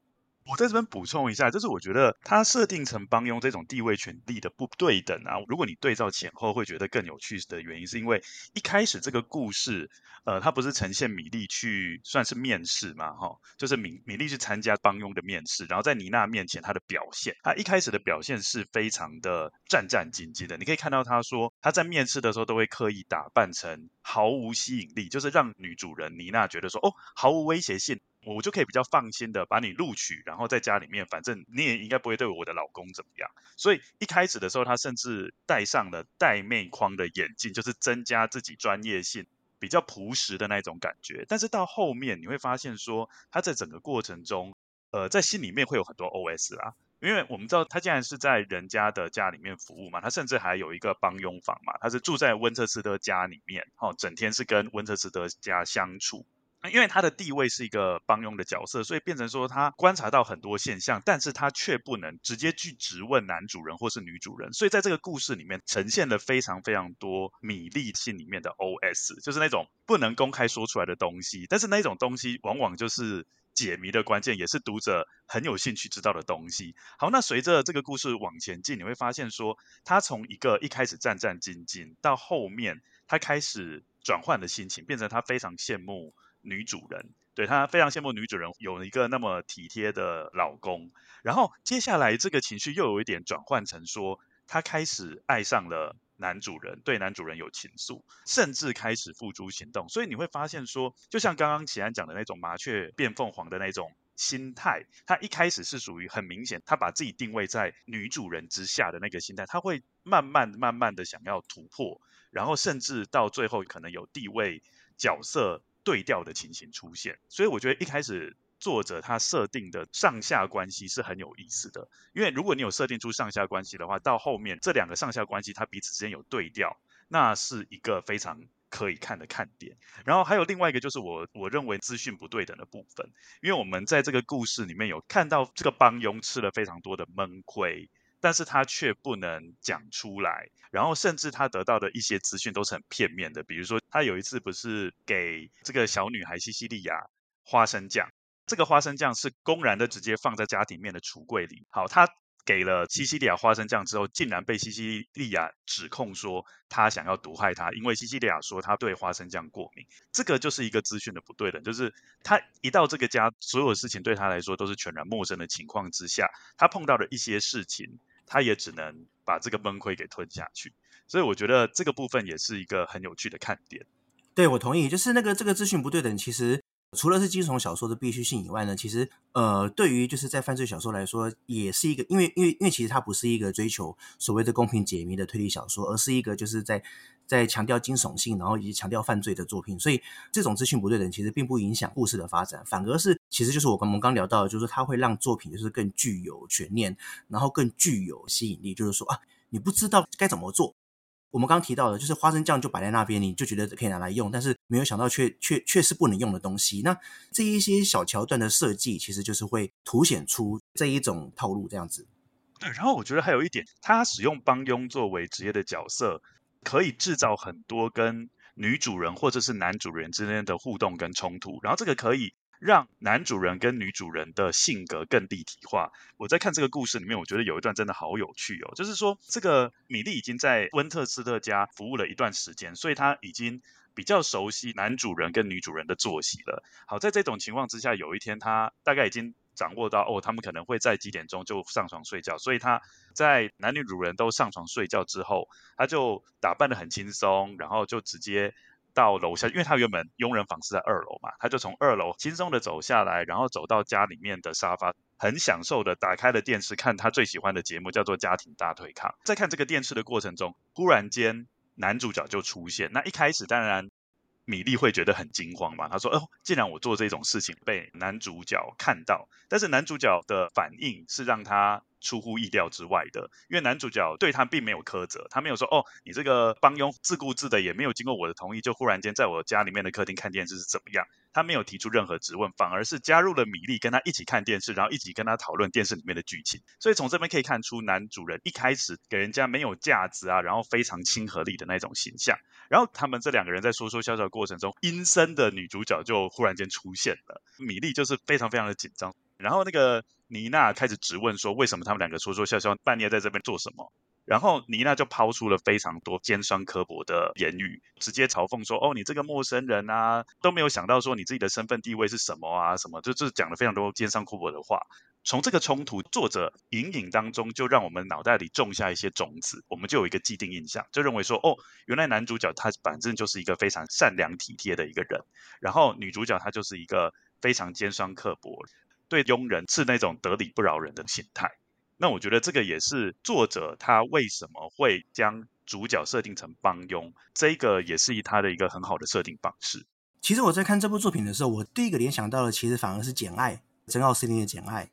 我在这边补充一下，就是我觉得他设定成帮佣这种地位权力的不对等啊，如果你对照前后，会觉得更有趣的原因，是因为一开始这个故事，呃，他不是呈现米莉去算是面试嘛，哈，就是米米莉去参加帮佣的面试，然后在妮娜面前他的表现，他一开始的表现是非常的战战兢兢的，你可以看到他说他在面试的时候都会刻意打扮成毫无吸引力，就是让女主人妮娜觉得说，哦，毫无威胁性。我就可以比较放心的把你录取，然后在家里面，反正你也应该不会对我的老公怎么样。所以一开始的时候，他甚至戴上了带妹框的眼镜，就是增加自己专业性，比较朴实的那种感觉。但是到后面你会发现说，他在整个过程中，呃，在心里面会有很多 OS 啊，因为我们知道他既然是在人家的家里面服务嘛，他甚至还有一个帮佣房嘛，他是住在温彻斯特家里面，哦，整天是跟温彻斯特家相处。因为他的地位是一个帮佣的角色，所以变成说他观察到很多现象，但是他却不能直接去质问男主人或是女主人，所以在这个故事里面呈现了非常非常多米粒心里面的 OS，就是那种不能公开说出来的东西，但是那种东西往往就是解谜的关键，也是读者很有兴趣知道的东西。好，那随着这个故事往前进，你会发现说他从一个一开始战战兢兢，到后面他开始转换的心情，变成他非常羡慕。女主人对她非常羡慕，女主人有一个那么体贴的老公。然后接下来这个情绪又有一点转换成说，她开始爱上了男主人，对男主人有情愫，甚至开始付诸行动。所以你会发现说，就像刚刚启安讲的那种麻雀变凤凰的那种心态，他一开始是属于很明显，他把自己定位在女主人之下的那个心态，他会慢慢慢慢的想要突破，然后甚至到最后可能有地位角色。对调的情形出现，所以我觉得一开始作者他设定的上下关系是很有意思的。因为如果你有设定出上下关系的话，到后面这两个上下关系它彼此之间有对调，那是一个非常可以看的看点。然后还有另外一个就是我我认为资讯不对等的部分，因为我们在这个故事里面有看到这个帮佣吃了非常多的闷亏。但是他却不能讲出来，然后甚至他得到的一些资讯都是很片面的。比如说，他有一次不是给这个小女孩西西莉亚花生酱，这个花生酱是公然的直接放在家里面的橱柜里。好，他给了西西莉亚花生酱之后，竟然被西西莉亚指控说他想要毒害她，因为西西莉亚说他对花生酱过敏。这个就是一个资讯的不对等，就是他一到这个家，所有事情对他来说都是全然陌生的情况之下，他碰到的一些事情。他也只能把这个崩溃给吞下去，所以我觉得这个部分也是一个很有趣的看点。对，我同意，就是那个这个资讯不对等，其实除了是惊悚小说的必须性以外呢，其实呃，对于就是在犯罪小说来说，也是一个，因为因为因为其实它不是一个追求所谓的公平解谜的推理小说，而是一个就是在。在强调惊悚性，然后以及强调犯罪的作品，所以这种资讯不对等其实并不影响故事的发展，反而是其实就是我跟我们刚聊到的，就是它会让作品就是更具有悬念，然后更具有吸引力。就是说啊，你不知道该怎么做，我们刚刚提到的，就是花生酱就摆在那边，你就觉得可以拿来用，但是没有想到却却却是不能用的东西。那这一些小桥段的设计，其实就是会凸显出这一种套路这样子。对，然后我觉得还有一点，他使用帮佣作为职业的角色，可以制造很多跟女主人或者是男主人之间的互动跟冲突，然后这个可以。让男主人跟女主人的性格更立体化。我在看这个故事里面，我觉得有一段真的好有趣哦，就是说这个米莉已经在温特斯特家服务了一段时间，所以她已经比较熟悉男主人跟女主人的作息了。好，在这种情况之下，有一天她大概已经掌握到哦，他们可能会在几点钟就上床睡觉，所以他在男女主人都上床睡觉之后，他就打扮得很轻松，然后就直接。到楼下，因为他原本佣人房是在二楼嘛，他就从二楼轻松的走下来，然后走到家里面的沙发，很享受的打开了电视，看他最喜欢的节目，叫做《家庭大对抗》。在看这个电视的过程中，忽然间男主角就出现。那一开始当然米莉会觉得很惊慌嘛，她说：“哦，既然我做这种事情被男主角看到，但是男主角的反应是让他。”出乎意料之外的，因为男主角对他并没有苛责，他没有说哦，你这个帮佣自顾自的，也没有经过我的同意，就忽然间在我家里面的客厅看电视是怎么样？他没有提出任何质问，反而是加入了米粒，跟他一起看电视，然后一起跟他讨论电视里面的剧情。所以从这边可以看出，男主人一开始给人家没有架子啊，然后非常亲和力的那种形象。然后他们这两个人在说说笑笑过程中，阴森的女主角就忽然间出现了，米粒就是非常非常的紧张。然后那个妮娜开始质问说：“为什么他们两个说说笑笑，半夜在这边做什么？”然后妮娜就抛出了非常多尖酸刻薄的言语，直接嘲讽说：“哦，你这个陌生人啊，都没有想到说你自己的身份地位是什么啊，什么就就讲了非常多尖酸刻薄的话。”从这个冲突，作者隐隐当中就让我们脑袋里种下一些种子，我们就有一个既定印象，就认为说：“哦，原来男主角他反正就是一个非常善良体贴的一个人，然后女主角她就是一个非常尖酸刻薄。”对佣人是那种得理不饶人的心态，那我觉得这个也是作者他为什么会将主角设定成帮佣，这个也是他的一个很好的设定方式。其实我在看这部作品的时候，我第一个联想到的其实反而是《简爱》，珍奥斯汀的《简爱》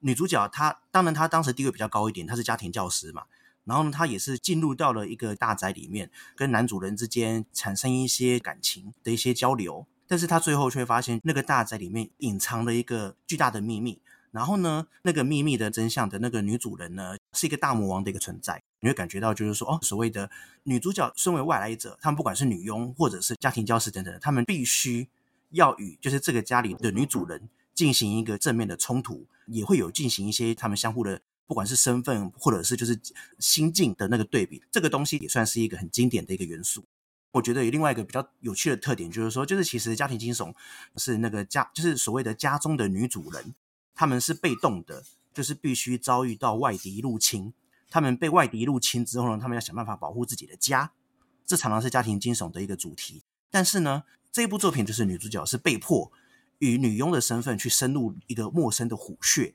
女主角，她当然她当时地位比较高一点，她是家庭教师嘛，然后呢，她也是进入到了一个大宅里面，跟男主人之间产生一些感情的一些交流。但是他最后却发现，那个大宅里面隐藏了一个巨大的秘密。然后呢，那个秘密的真相的那个女主人呢，是一个大魔王的一个存在。你会感觉到，就是说，哦，所谓的女主角身为外来者，他们不管是女佣或者是家庭教师等等，他们必须要与就是这个家里的女主人进行一个正面的冲突，也会有进行一些他们相互的，不管是身份或者是就是心境的那个对比。这个东西也算是一个很经典的一个元素。我觉得有另外一个比较有趣的特点，就是说，就是其实家庭惊悚是那个家，就是所谓的家中的女主人，他们是被动的，就是必须遭遇到外敌入侵。他们被外敌入侵之后呢，他们要想办法保护自己的家，这常常是家庭惊悚的一个主题。但是呢，这部作品就是女主角是被迫以女佣的身份去深入一个陌生的虎穴，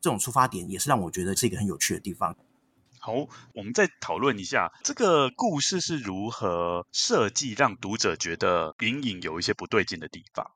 这种出发点也是让我觉得是一个很有趣的地方。好，我们再讨论一下这个故事是如何设计，让读者觉得隐隐有一些不对劲的地方。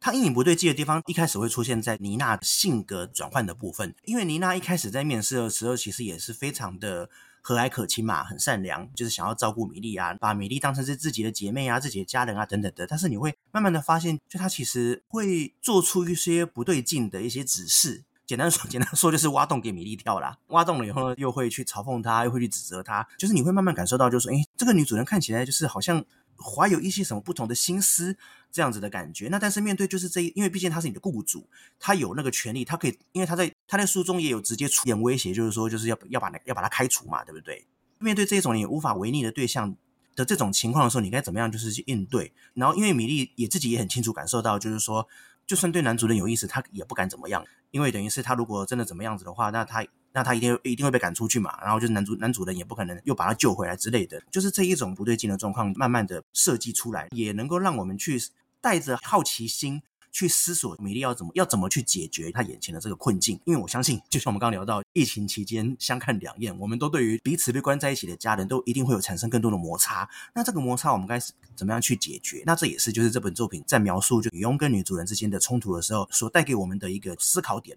他隐隐不对劲的地方，一开始会出现在妮娜性格转换的部分，因为妮娜一开始在面试的时候，其实也是非常的和蔼可亲嘛，很善良，就是想要照顾米莉啊，把米莉当成是自己的姐妹啊、自己的家人啊等等的。但是你会慢慢的发现，就他其实会做出一些不对劲的一些指示。简单说，[LAUGHS] 简单说就是挖洞给米莉跳啦。挖洞了以后呢，又会去嘲讽她，又会去指责她。就是你会慢慢感受到，就是说，诶，这个女主人看起来就是好像怀有一些什么不同的心思这样子的感觉。那但是面对就是这一，因为毕竟她是你的雇主，她有那个权利，她可以，因为她在她在书中也有直接出言威胁，就是说就是要要把那要把她开除嘛，对不对？面对这种你无法违逆的对象的这种情况的时候，你该怎么样就是去应对？然后因为米莉也自己也很清楚感受到，就是说。就算对男主人有意思，他也不敢怎么样，因为等于是他如果真的怎么样子的话，那他那他一定一定会被赶出去嘛。然后就是男主男主人也不可能又把他救回来之类的，就是这一种不对劲的状况，慢慢的设计出来，也能够让我们去带着好奇心。去思索米莉要怎么要怎么去解决她眼前的这个困境，因为我相信，就像我们刚刚聊到，疫情期间相看两厌，我们都对于彼此被关在一起的家人都一定会有产生更多的摩擦。那这个摩擦我们该怎么样去解决？那这也是就是这本作品在描述就女佣跟女主人之间的冲突的时候所带给我们的一个思考点。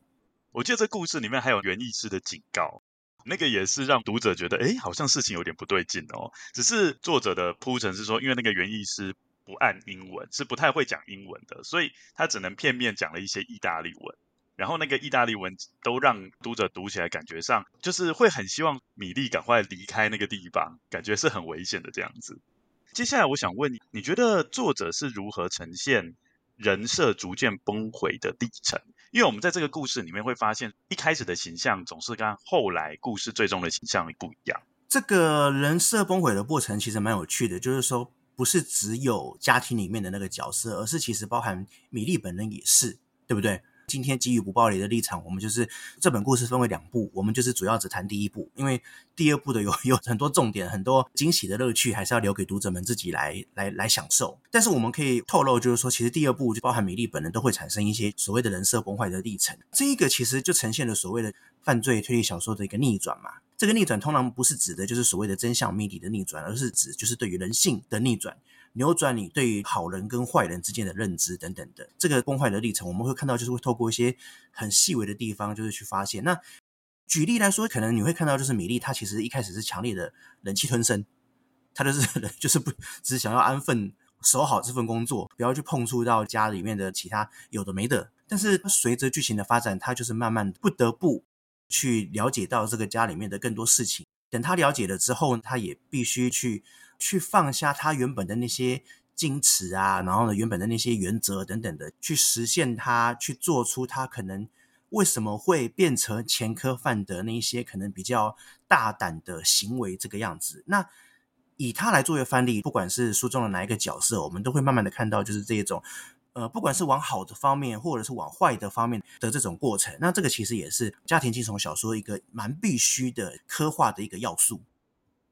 我记得这故事里面还有园艺师的警告，那个也是让读者觉得，哎，好像事情有点不对劲哦。只是作者的铺陈是说，因为那个园艺师不按英文，是不太会讲英文的，所以他只能片面讲了一些意大利文。然后那个意大利文都让读者读起来感觉上就是会很希望米莉赶快离开那个地方，感觉是很危险的这样子。接下来我想问你，你觉得作者是如何呈现人设逐渐崩毁的历程？因为我们在这个故事里面会发现，一开始的形象总是跟后来故事最终的形象不一样。这个人设崩毁的过程其实蛮有趣的，就是说不是只有家庭里面的那个角色，而是其实包含米粒本人也是，对不对？今天给予不暴力的立场，我们就是这本故事分为两部，我们就是主要只谈第一部，因为第二部的有 [LAUGHS] 有很多重点、很多惊喜的乐趣，还是要留给读者们自己来来来享受。但是我们可以透露，就是说，其实第二部就包含米莉本人都会产生一些所谓的人设崩坏的历程。这一个其实就呈现了所谓的犯罪推理小说的一个逆转嘛。这个逆转通常不是指的就是所谓的真相谜底的逆转，而是指就是对于人性的逆转。扭转你对于好人跟坏人之间的认知等等的这个崩坏的历程，我们会看到，就是会透过一些很细微的地方，就是去发现。那举例来说，可能你会看到，就是米莉她其实一开始是强烈的忍气吞声，她就是就是不只想要安分守好这份工作，不要去碰触到家里面的其他有的没的。但是随着剧情的发展，她就是慢慢不得不去了解到这个家里面的更多事情。等他了解了之后，他也必须去。去放下他原本的那些矜持啊，然后呢，原本的那些原则等等的，去实现他去做出他可能为什么会变成前科犯的那一些可能比较大胆的行为这个样子。那以他来作为范例，不管是书中的哪一个角色，我们都会慢慢的看到，就是这种呃，不管是往好的方面，或者是往坏的方面的这种过程。那这个其实也是家庭惊悚小说一个蛮必须的刻画的一个要素。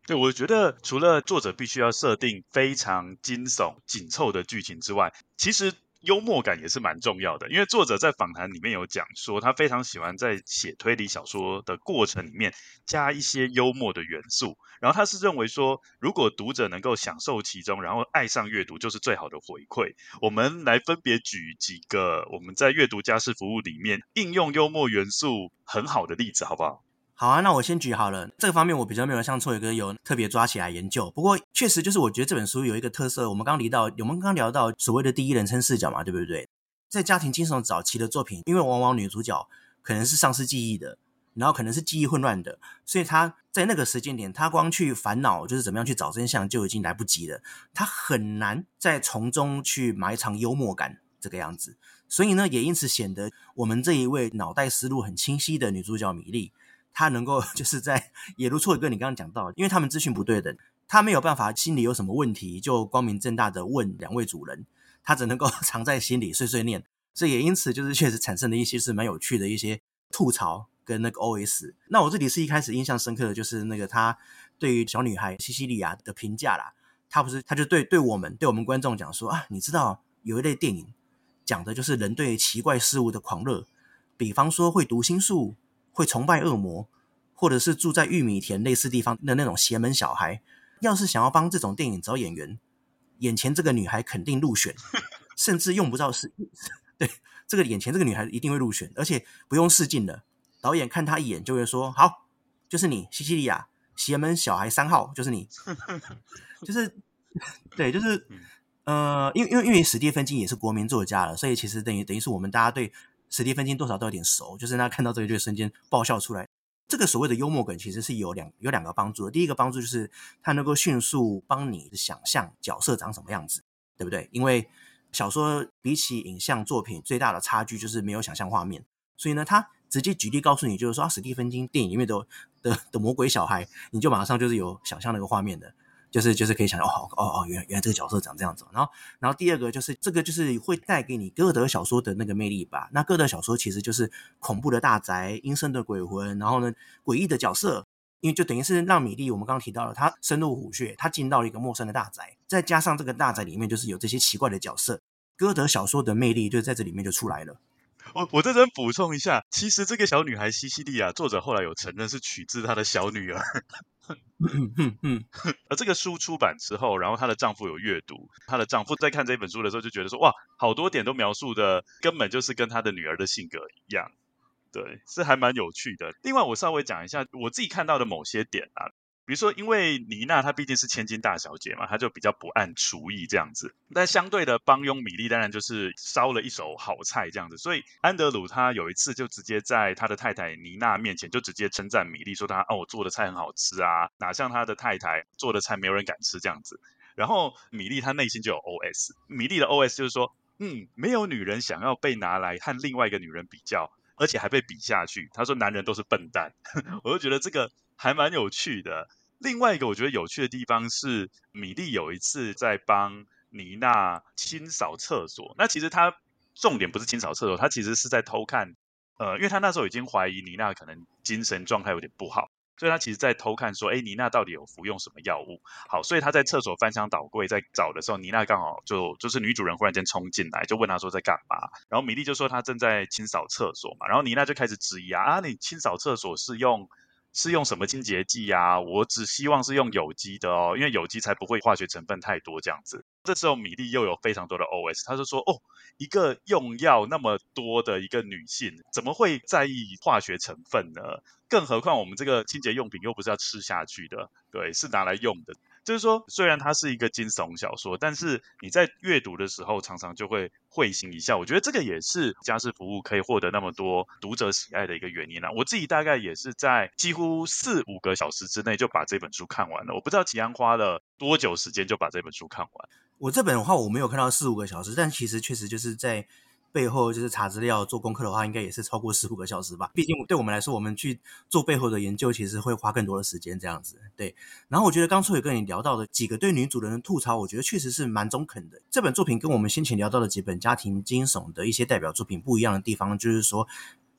对，我觉得除了作者必须要设定非常惊悚、紧凑的剧情之外，其实幽默感也是蛮重要的。因为作者在访谈里面有讲说，他非常喜欢在写推理小说的过程里面加一些幽默的元素。然后他是认为说，如果读者能够享受其中，然后爱上阅读，就是最好的回馈。我们来分别举几个我们在阅读家事服务里面应用幽默元素很好的例子，好不好？好啊，那我先举好了。这个方面我比较没有像错伟哥有特别抓起来研究。不过确实就是我觉得这本书有一个特色，我们刚刚提到，我们刚刚聊到所谓的第一人称视角嘛，对不对？在家庭惊悚早期的作品，因为往往女主角可能是丧失记忆的，然后可能是记忆混乱的，所以她在那个时间点，她光去烦恼就是怎么样去找真相就已经来不及了，她很难在从中去埋藏幽默感这个样子。所以呢，也因此显得我们这一位脑袋思路很清晰的女主角米莉。他能够 [LAUGHS] 就是在，也如错一个你刚刚讲到，因为他们资讯不对等，他没有办法心里有什么问题就光明正大的问两位主人，他只能够 [LAUGHS] 藏在心里碎碎念，所以也因此就是确实产生了一些是蛮有趣的一些吐槽跟那个 OS。那我这里是一开始印象深刻的就是那个他对于小女孩西西里亚的评价啦，他不是他就对对我们对我们观众讲说啊，你知道有一类电影讲的就是人对奇怪事物的狂热，比方说会读心术。会崇拜恶魔，或者是住在玉米田类似地方的那种邪门小孩，要是想要帮这种电影找演员，眼前这个女孩肯定入选，[LAUGHS] 甚至用不着试，[LAUGHS] 对，这个眼前这个女孩一定会入选，而且不用试镜的，导演看她一眼就会说：“好，就是你，西西里亚，邪门小孩三号，就是你。[LAUGHS] ”就是，对，就是，呃，因为因为因为史蒂芬金也是国民作家了，所以其实等于等于是我们大家对。史蒂芬金多少都有点熟，就是他看到这个就瞬间爆笑出来。这个所谓的幽默感其实是有两有两个帮助的。第一个帮助就是它能够迅速帮你想象角色长什么样子，对不对？因为小说比起影像作品最大的差距就是没有想象画面，所以呢，他直接举例告诉你，就是说啊，史蒂芬金电影里面的的的魔鬼小孩，你就马上就是有想象那个画面的。就是就是可以想到哦哦哦，原原来这个角色长这样子。然后然后第二个就是这个就是会带给你歌德小说的那个魅力吧。那歌德小说其实就是恐怖的大宅、阴森的鬼魂，然后呢诡异的角色，因为就等于是让米莉我们刚刚提到了，她深入虎穴，她进到了一个陌生的大宅，再加上这个大宅里面就是有这些奇怪的角色，歌德小说的魅力就在这里面就出来了。我我在这补充一下，其实这个小女孩西西莉亚，作者后来有承认是取自她的小女儿。而 [LAUGHS] 这个书出版之后，然后她的丈夫有阅读，她的丈夫在看这本书的时候就觉得说，哇，好多点都描述的根本就是跟她的女儿的性格一样。对，是还蛮有趣的。另外，我稍微讲一下我自己看到的某些点啊。比如说，因为妮娜她毕竟是千金大小姐嘛，她就比较不按厨艺这样子。但相对的，帮佣米莉当然就是烧了一手好菜这样子。所以安德鲁他有一次就直接在他的太太妮娜面前就直接称赞米莉，说他哦，我做的菜很好吃啊，哪像他的太太做的菜没有人敢吃这样子。然后米莉她内心就有 OS，米莉的 OS 就是说，嗯，没有女人想要被拿来和另外一个女人比较，而且还被比下去。她说男人都是笨蛋，[LAUGHS] 我就觉得这个。还蛮有趣的。另外一个我觉得有趣的地方是，米莉有一次在帮妮娜清扫厕所。那其实她重点不是清扫厕所，她其实是在偷看。呃，因为她那时候已经怀疑妮娜可能精神状态有点不好，所以她其实在偷看说，哎，妮娜到底有服用什么药物？好，所以她在厕所翻箱倒柜在找的时候，妮娜刚好就就是女主人忽然间冲进来，就问她说在干嘛？然后米莉就说她正在清扫厕所嘛。然后妮娜就开始质疑啊，啊，你清扫厕所是用？是用什么清洁剂啊？我只希望是用有机的哦，因为有机才不会化学成分太多这样子。这时候米粒又有非常多的 OS，他就说：“哦，一个用药那么多的一个女性，怎么会在意化学成分呢？更何况我们这个清洁用品又不是要吃下去的，对，是拿来用的。”就是说，虽然它是一个惊悚小说，但是你在阅读的时候，常常就会会心一笑。我觉得这个也是家事服务可以获得那么多读者喜爱的一个原因啦。我自己大概也是在几乎四五个小时之内就把这本书看完了。我不知道齐安花了多久时间就把这本书看完。我这本的话，我没有看到四五个小时，但其实确实就是在。背后就是查资料、做功课的话，应该也是超过十五个小时吧。毕竟对我们来说，我们去做背后的研究，其实会花更多的时间这样子。对，然后我觉得刚初也跟你聊到的几个对女主人的吐槽，我觉得确实是蛮中肯的。这本作品跟我们先前聊到的几本家庭惊悚的一些代表作品不一样的地方，就是说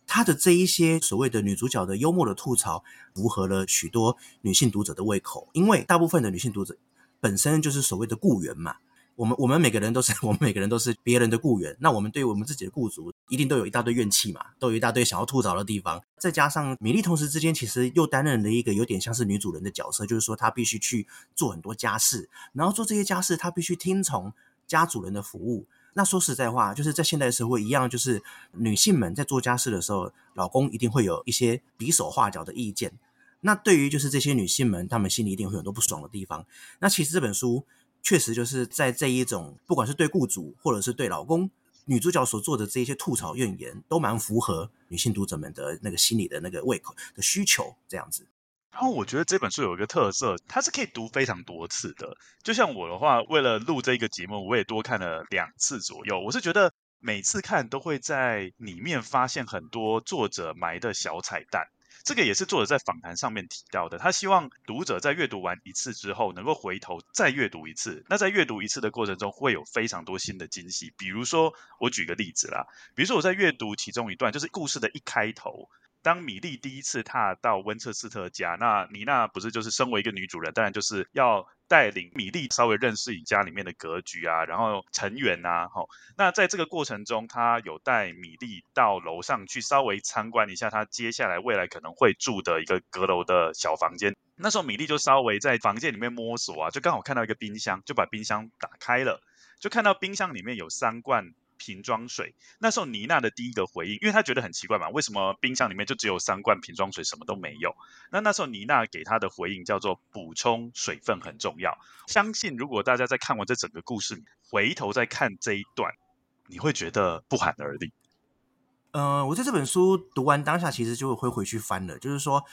它的这一些所谓的女主角的幽默的吐槽，符合了许多女性读者的胃口，因为大部分的女性读者本身就是所谓的雇员嘛。我们我们每个人都是 [LAUGHS] 我们每个人都是别人的雇员，那我们对于我们自己的雇主一定都有一大堆怨气嘛，都有一大堆想要吐槽的地方。再加上米莉同时之间其实又担任了一个有点像是女主人的角色，就是说她必须去做很多家事，然后做这些家事她必须听从家主人的服务。那说实在话，就是在现代社会一样，就是女性们在做家事的时候，老公一定会有一些比手画脚的意见。那对于就是这些女性们，她们心里一定会有很多不爽的地方。那其实这本书。确实就是在这一种，不管是对雇主或者是对老公，女主角所做的这一些吐槽怨言，都蛮符合女性读者们的那个心理的那个胃口的需求这样子。然后我觉得这本书有一个特色，它是可以读非常多次的。就像我的话，为了录这个节目，我也多看了两次左右。我是觉得每次看都会在里面发现很多作者埋的小彩蛋。这个也是作者在访谈上面提到的，他希望读者在阅读完一次之后，能够回头再阅读一次。那在阅读一次的过程中，会有非常多新的惊喜。比如说，我举个例子啦，比如说我在阅读其中一段，就是故事的一开头。当米莉第一次踏到温彻斯特家，那妮娜不是就是身为一个女主人，当然就是要带领米莉稍微认识一下里面的格局啊，然后成员啊，吼。那在这个过程中，她有带米莉到楼上去稍微参观一下她接下来未来可能会住的一个阁楼的小房间。那时候米莉就稍微在房间里面摸索啊，就刚好看到一个冰箱，就把冰箱打开了，就看到冰箱里面有三罐。瓶装水，那时候妮娜的第一个回应，因为她觉得很奇怪嘛，为什么冰箱里面就只有三罐瓶装水，什么都没有？那那时候妮娜给她的回应叫做补充水分很重要。相信如果大家在看完这整个故事，回头再看这一段，你会觉得不寒而栗。呃，我在这本书读完当下，其实就会回去翻了，就是说，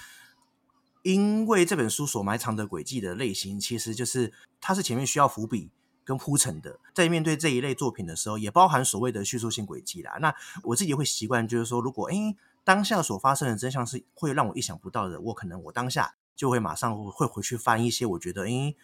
因为这本书所埋藏的轨迹的类型，其实就是它是前面需要伏笔。跟铺陈的，在面对这一类作品的时候，也包含所谓的叙述性轨迹啦。那我自己会习惯，就是说，如果诶当下所发生的真相是会让我意想不到的，我可能我当下就会马上会回去翻一些，我觉得诶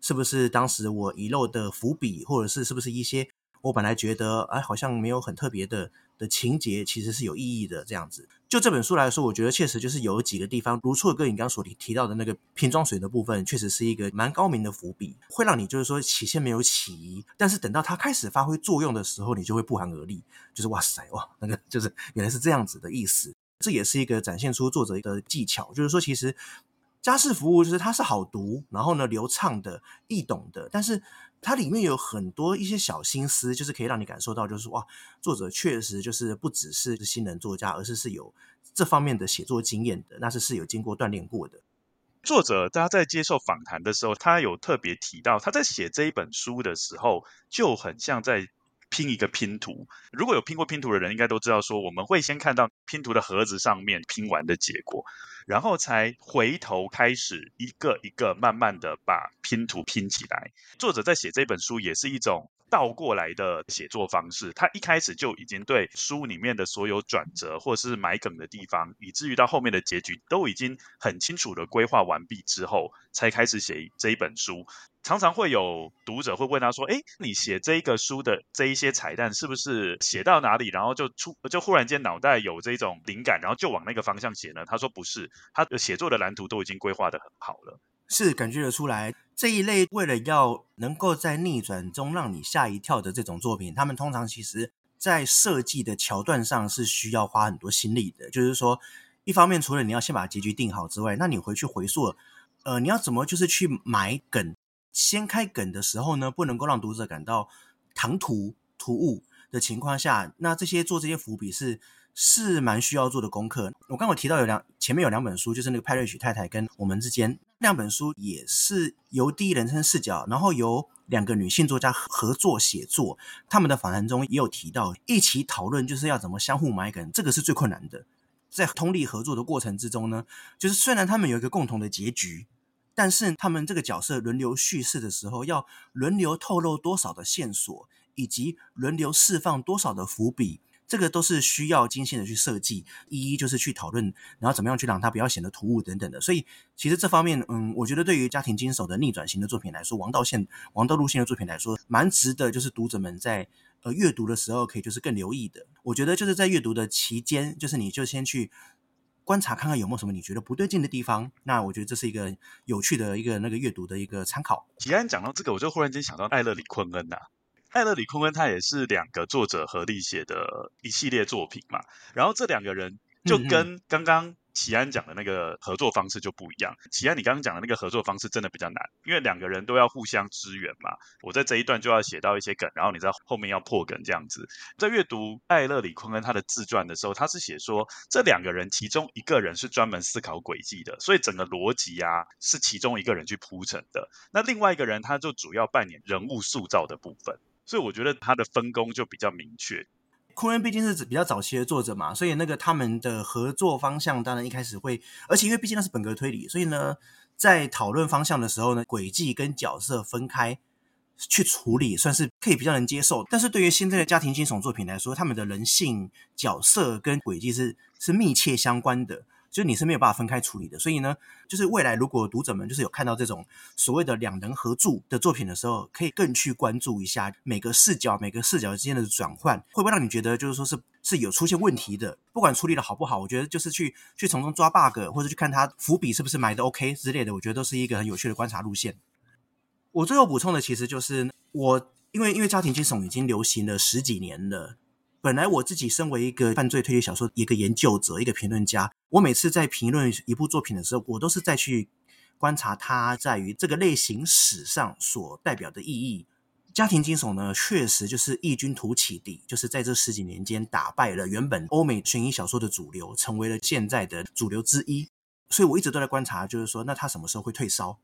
是不是当时我遗漏的伏笔，或者是是不是一些我本来觉得哎好像没有很特别的。的情节其实是有意义的，这样子。就这本书来说，我觉得确实就是有几个地方，如错哥你刚刚所提提到的那个瓶装水的部分，确实是一个蛮高明的伏笔，会让你就是说起先没有起疑，但是等到它开始发挥作用的时候，你就会不寒而栗，就是哇塞哇，那个就是 [LAUGHS] 原来是这样子的意思。这也是一个展现出作者一个技巧，就是说其实家事服务就是它是好读，然后呢流畅的、易懂的，但是它里面有很多一些小心思，就是可以让你感受到，就是哇，作者确实就是不只是新人作家，而是是有这方面的写作经验的，那是是有经过锻炼过的。作者他在接受访谈的时候，他有特别提到，他在写这一本书的时候，就很像在拼一个拼图。如果有拼过拼图的人，应该都知道，说我们会先看到拼图的盒子上面拼完的结果，然后才回头开始一个一个慢慢的把拼图拼起来。作者在写这本书也是一种。倒过来的写作方式，他一开始就已经对书里面的所有转折或是埋梗的地方，以至于到后面的结局都已经很清楚的规划完毕之后，才开始写这一本书。常常会有读者会问他说：“诶，你写这一个书的这一些彩蛋，是不是写到哪里，然后就出就忽然间脑袋有这种灵感，然后就往那个方向写呢？”他说：“不是，他的写作的蓝图都已经规划得很好了。”是感觉得出来，这一类为了要能够在逆转中让你吓一跳的这种作品，他们通常其实在设计的桥段上是需要花很多心力的。就是说，一方面除了你要先把结局定好之外，那你回去回溯，呃，你要怎么就是去埋梗？先开梗的时候呢，不能够让读者感到唐突突兀的情况下，那这些做这些伏笔是。是蛮需要做的功课。我刚刚提到有两，前面有两本书，就是那个派瑞许太太跟我们之间两本书，也是由第一人称视角，然后由两个女性作家合作写作。他们的访谈中也有提到，一起讨论就是要怎么相互埋梗，这个是最困难的。在通力合作的过程之中呢，就是虽然他们有一个共同的结局，但是他们这个角色轮流叙事的时候，要轮流透露多少的线索，以及轮流释放多少的伏笔。这个都是需要精心的去设计，一一就是去讨论，然后怎么样去让它不要显得突兀等等的。所以其实这方面，嗯，我觉得对于家庭经手的逆转型的作品来说，王道线、王道路线的作品来说，蛮值得就是读者们在呃阅读的时候可以就是更留意的。我觉得就是在阅读的期间，就是你就先去观察看看有没有什么你觉得不对劲的地方。那我觉得这是一个有趣的一个那个阅读的一个参考。既然讲到这个，我就忽然间想到艾勒里昆恩呐、啊。艾勒里昆恩他也是两个作者合力写的一系列作品嘛，然后这两个人就跟刚刚齐安讲的那个合作方式就不一样。齐安，你刚刚讲的那个合作方式真的比较难，因为两个人都要互相支援嘛。我在这一段就要写到一些梗，然后你在后面要破梗这样子。在阅读艾勒里昆恩他的自传的时候，他是写说这两个人其中一个人是专门思考轨迹的，所以整个逻辑啊是其中一个人去铺陈的。那另外一个人他就主要扮演人物塑造的部分。所以我觉得他的分工就比较明确。库恩毕竟是比较早期的作者嘛，所以那个他们的合作方向当然一开始会，而且因为毕竟那是本格推理，所以呢，在讨论方向的时候呢，轨迹跟角色分开去处理，算是可以比较能接受。但是对于现在的家庭惊悚作品来说，他们的人性、角色跟轨迹是是密切相关的。就你是没有办法分开处理的，所以呢，就是未来如果读者们就是有看到这种所谓的两人合著的作品的时候，可以更去关注一下每个视角、每个视角之间的转换，会不会让你觉得就是说是是有出现问题的？不管处理的好不好，我觉得就是去去从中抓 bug，或者去看他伏笔是不是埋的 OK 之类的，我觉得都是一个很有趣的观察路线。我最后补充的其实就是我因为因为家庭惊悚已经流行了十几年了。本来我自己身为一个犯罪推理小说一个研究者、一个评论家，我每次在评论一部作品的时候，我都是在去观察它在于这个类型史上所代表的意义。家庭惊悚呢，确实就是异军突起的，就是在这十几年间打败了原本欧美悬疑小说的主流，成为了现在的主流之一。所以我一直都在观察，就是说，那它什么时候会退烧？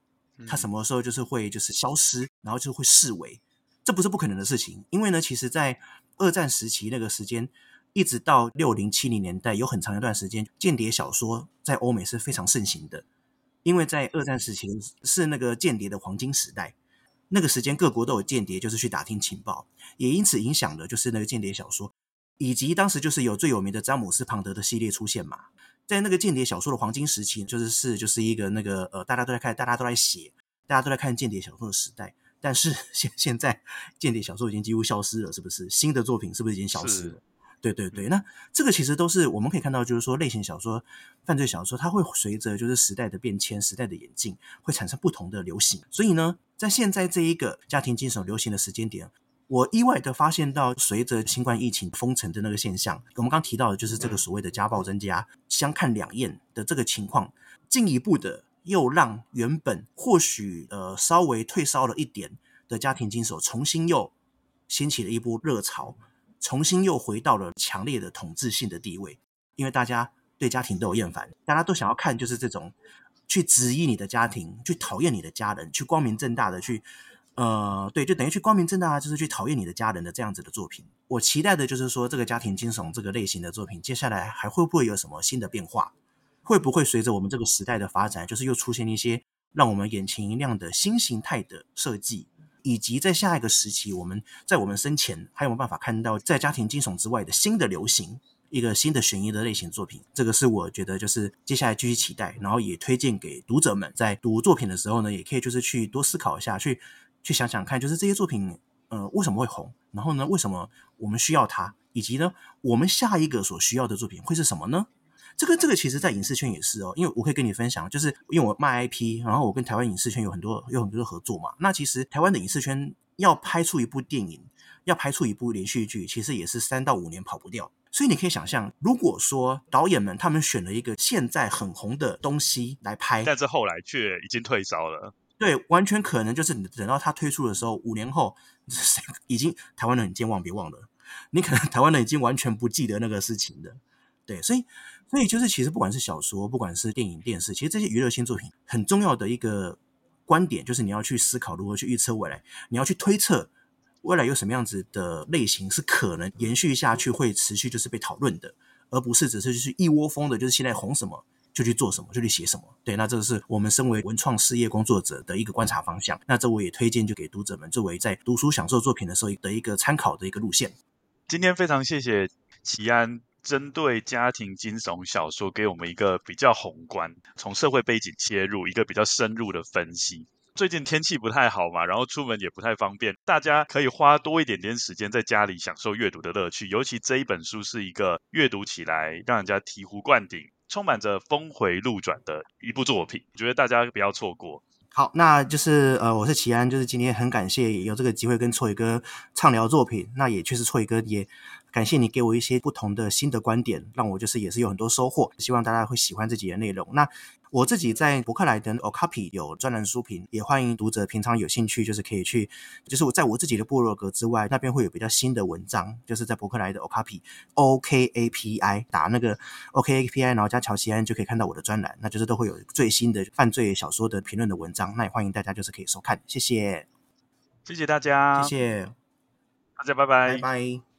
它什么时候就是会就是消失，然后就会视为？这不是不可能的事情，因为呢，其实在二战时期那个时间，一直到六零七零年代，有很长一段时间，间谍小说在欧美是非常盛行的。因为在二战时期是那个间谍的黄金时代，那个时间各国都有间谍，就是去打听情报，也因此影响了就是那个间谍小说，以及当时就是有最有名的詹姆斯庞德的系列出现嘛。在那个间谍小说的黄金时期，就是是就是一个那个呃大家都在看，大家都在写，大家都在看间谍小说的时代。但是 [LAUGHS] 现现在间谍小说已经几乎消失了，是不是？新的作品是不是已经消失了？对对对，那这个其实都是我们可以看到，就是说类型小说、犯罪小说，它会随着就是时代的变迁、时代的演进，会产生不同的流行。所以呢，在现在这一个家庭惊悚流行的时间点，我意外的发现到，随着新冠疫情封城的那个现象，我们刚提到的就是这个所谓的家暴增加、相看两厌的这个情况，进一步的。又让原本或许呃稍微退烧了一点的家庭惊悚重新又掀起了一波热潮，重新又回到了强烈的统治性的地位，因为大家对家庭都有厌烦，大家都想要看就是这种去质疑你的家庭，去讨厌你的家人，去光明正大的去。呃，对，就等于去光明正大，就是去讨厌你的家人的这样子的作品。我期待的就是说，这个家庭惊悚这个类型的作品，接下来还会不会有什么新的变化？会不会随着我们这个时代的发展，就是又出现一些让我们眼前一亮的新形态的设计？以及在下一个时期，我们在我们生前还有没有办法看到在家庭惊悚之外的新的流行，一个新的悬疑的类型作品？这个是我觉得就是接下来继续期待，然后也推荐给读者们，在读作品的时候呢，也可以就是去多思考一下，去。去想想看，就是这些作品，呃，为什么会红？然后呢，为什么我们需要它？以及呢，我们下一个所需要的作品会是什么呢？这个这个其实，在影视圈也是哦，因为我可以跟你分享，就是因为我卖 IP，然后我跟台湾影视圈有很多有很多的合作嘛。那其实台湾的影视圈要拍出一部电影，要拍出一部连续剧，其实也是三到五年跑不掉。所以你可以想象，如果说导演们他们选了一个现在很红的东西来拍，但是后来却已经退烧了。对，完全可能就是你等到他推出的时候，五年后，[LAUGHS] 已经台湾人很健忘，别忘了，你可能台湾人已经完全不记得那个事情的。对，所以，所以就是其实不管是小说，不管是电影、电视，其实这些娱乐性作品很重要的一个观点，就是你要去思考如何去预测未来，你要去推测未来有什么样子的类型是可能延续下去，会持续就是被讨论的，而不是只是就是一窝蜂的，就是现在红什么。就去做什么，就去写什么。对，那这个是我们身为文创事业工作者的一个观察方向。那这我也推荐，就给读者们作为在读书享受作品的时候的一个参考的一个路线。今天非常谢谢奇安针对家庭惊悚小说给我们一个比较宏观，从社会背景切入，一个比较深入的分析。最近天气不太好嘛，然后出门也不太方便，大家可以花多一点点时间在家里享受阅读的乐趣。尤其这一本书是一个阅读起来让人家醍醐灌顶。充满着峰回路转的一部作品，我觉得大家不要错过。好，那就是呃，我是齐安，就是今天很感谢有这个机会跟错宇哥畅聊作品，那也确实错宇哥也。感谢你给我一些不同的新的观点，让我就是也是有很多收获。希望大家会喜欢这集的内容。那我自己在博客来的 Okapi 有专栏书评，也欢迎读者平常有兴趣就是可以去，就是我在我自己的部落格之外，那边会有比较新的文章，就是在博客来的 Okapi O K A P I 打那个 O K A P I，然后加乔西安就可以看到我的专栏，那就是都会有最新的犯罪小说的评论的文章，那也欢迎大家就是可以收看。谢谢，谢谢大家，谢谢大家，拜拜，拜拜。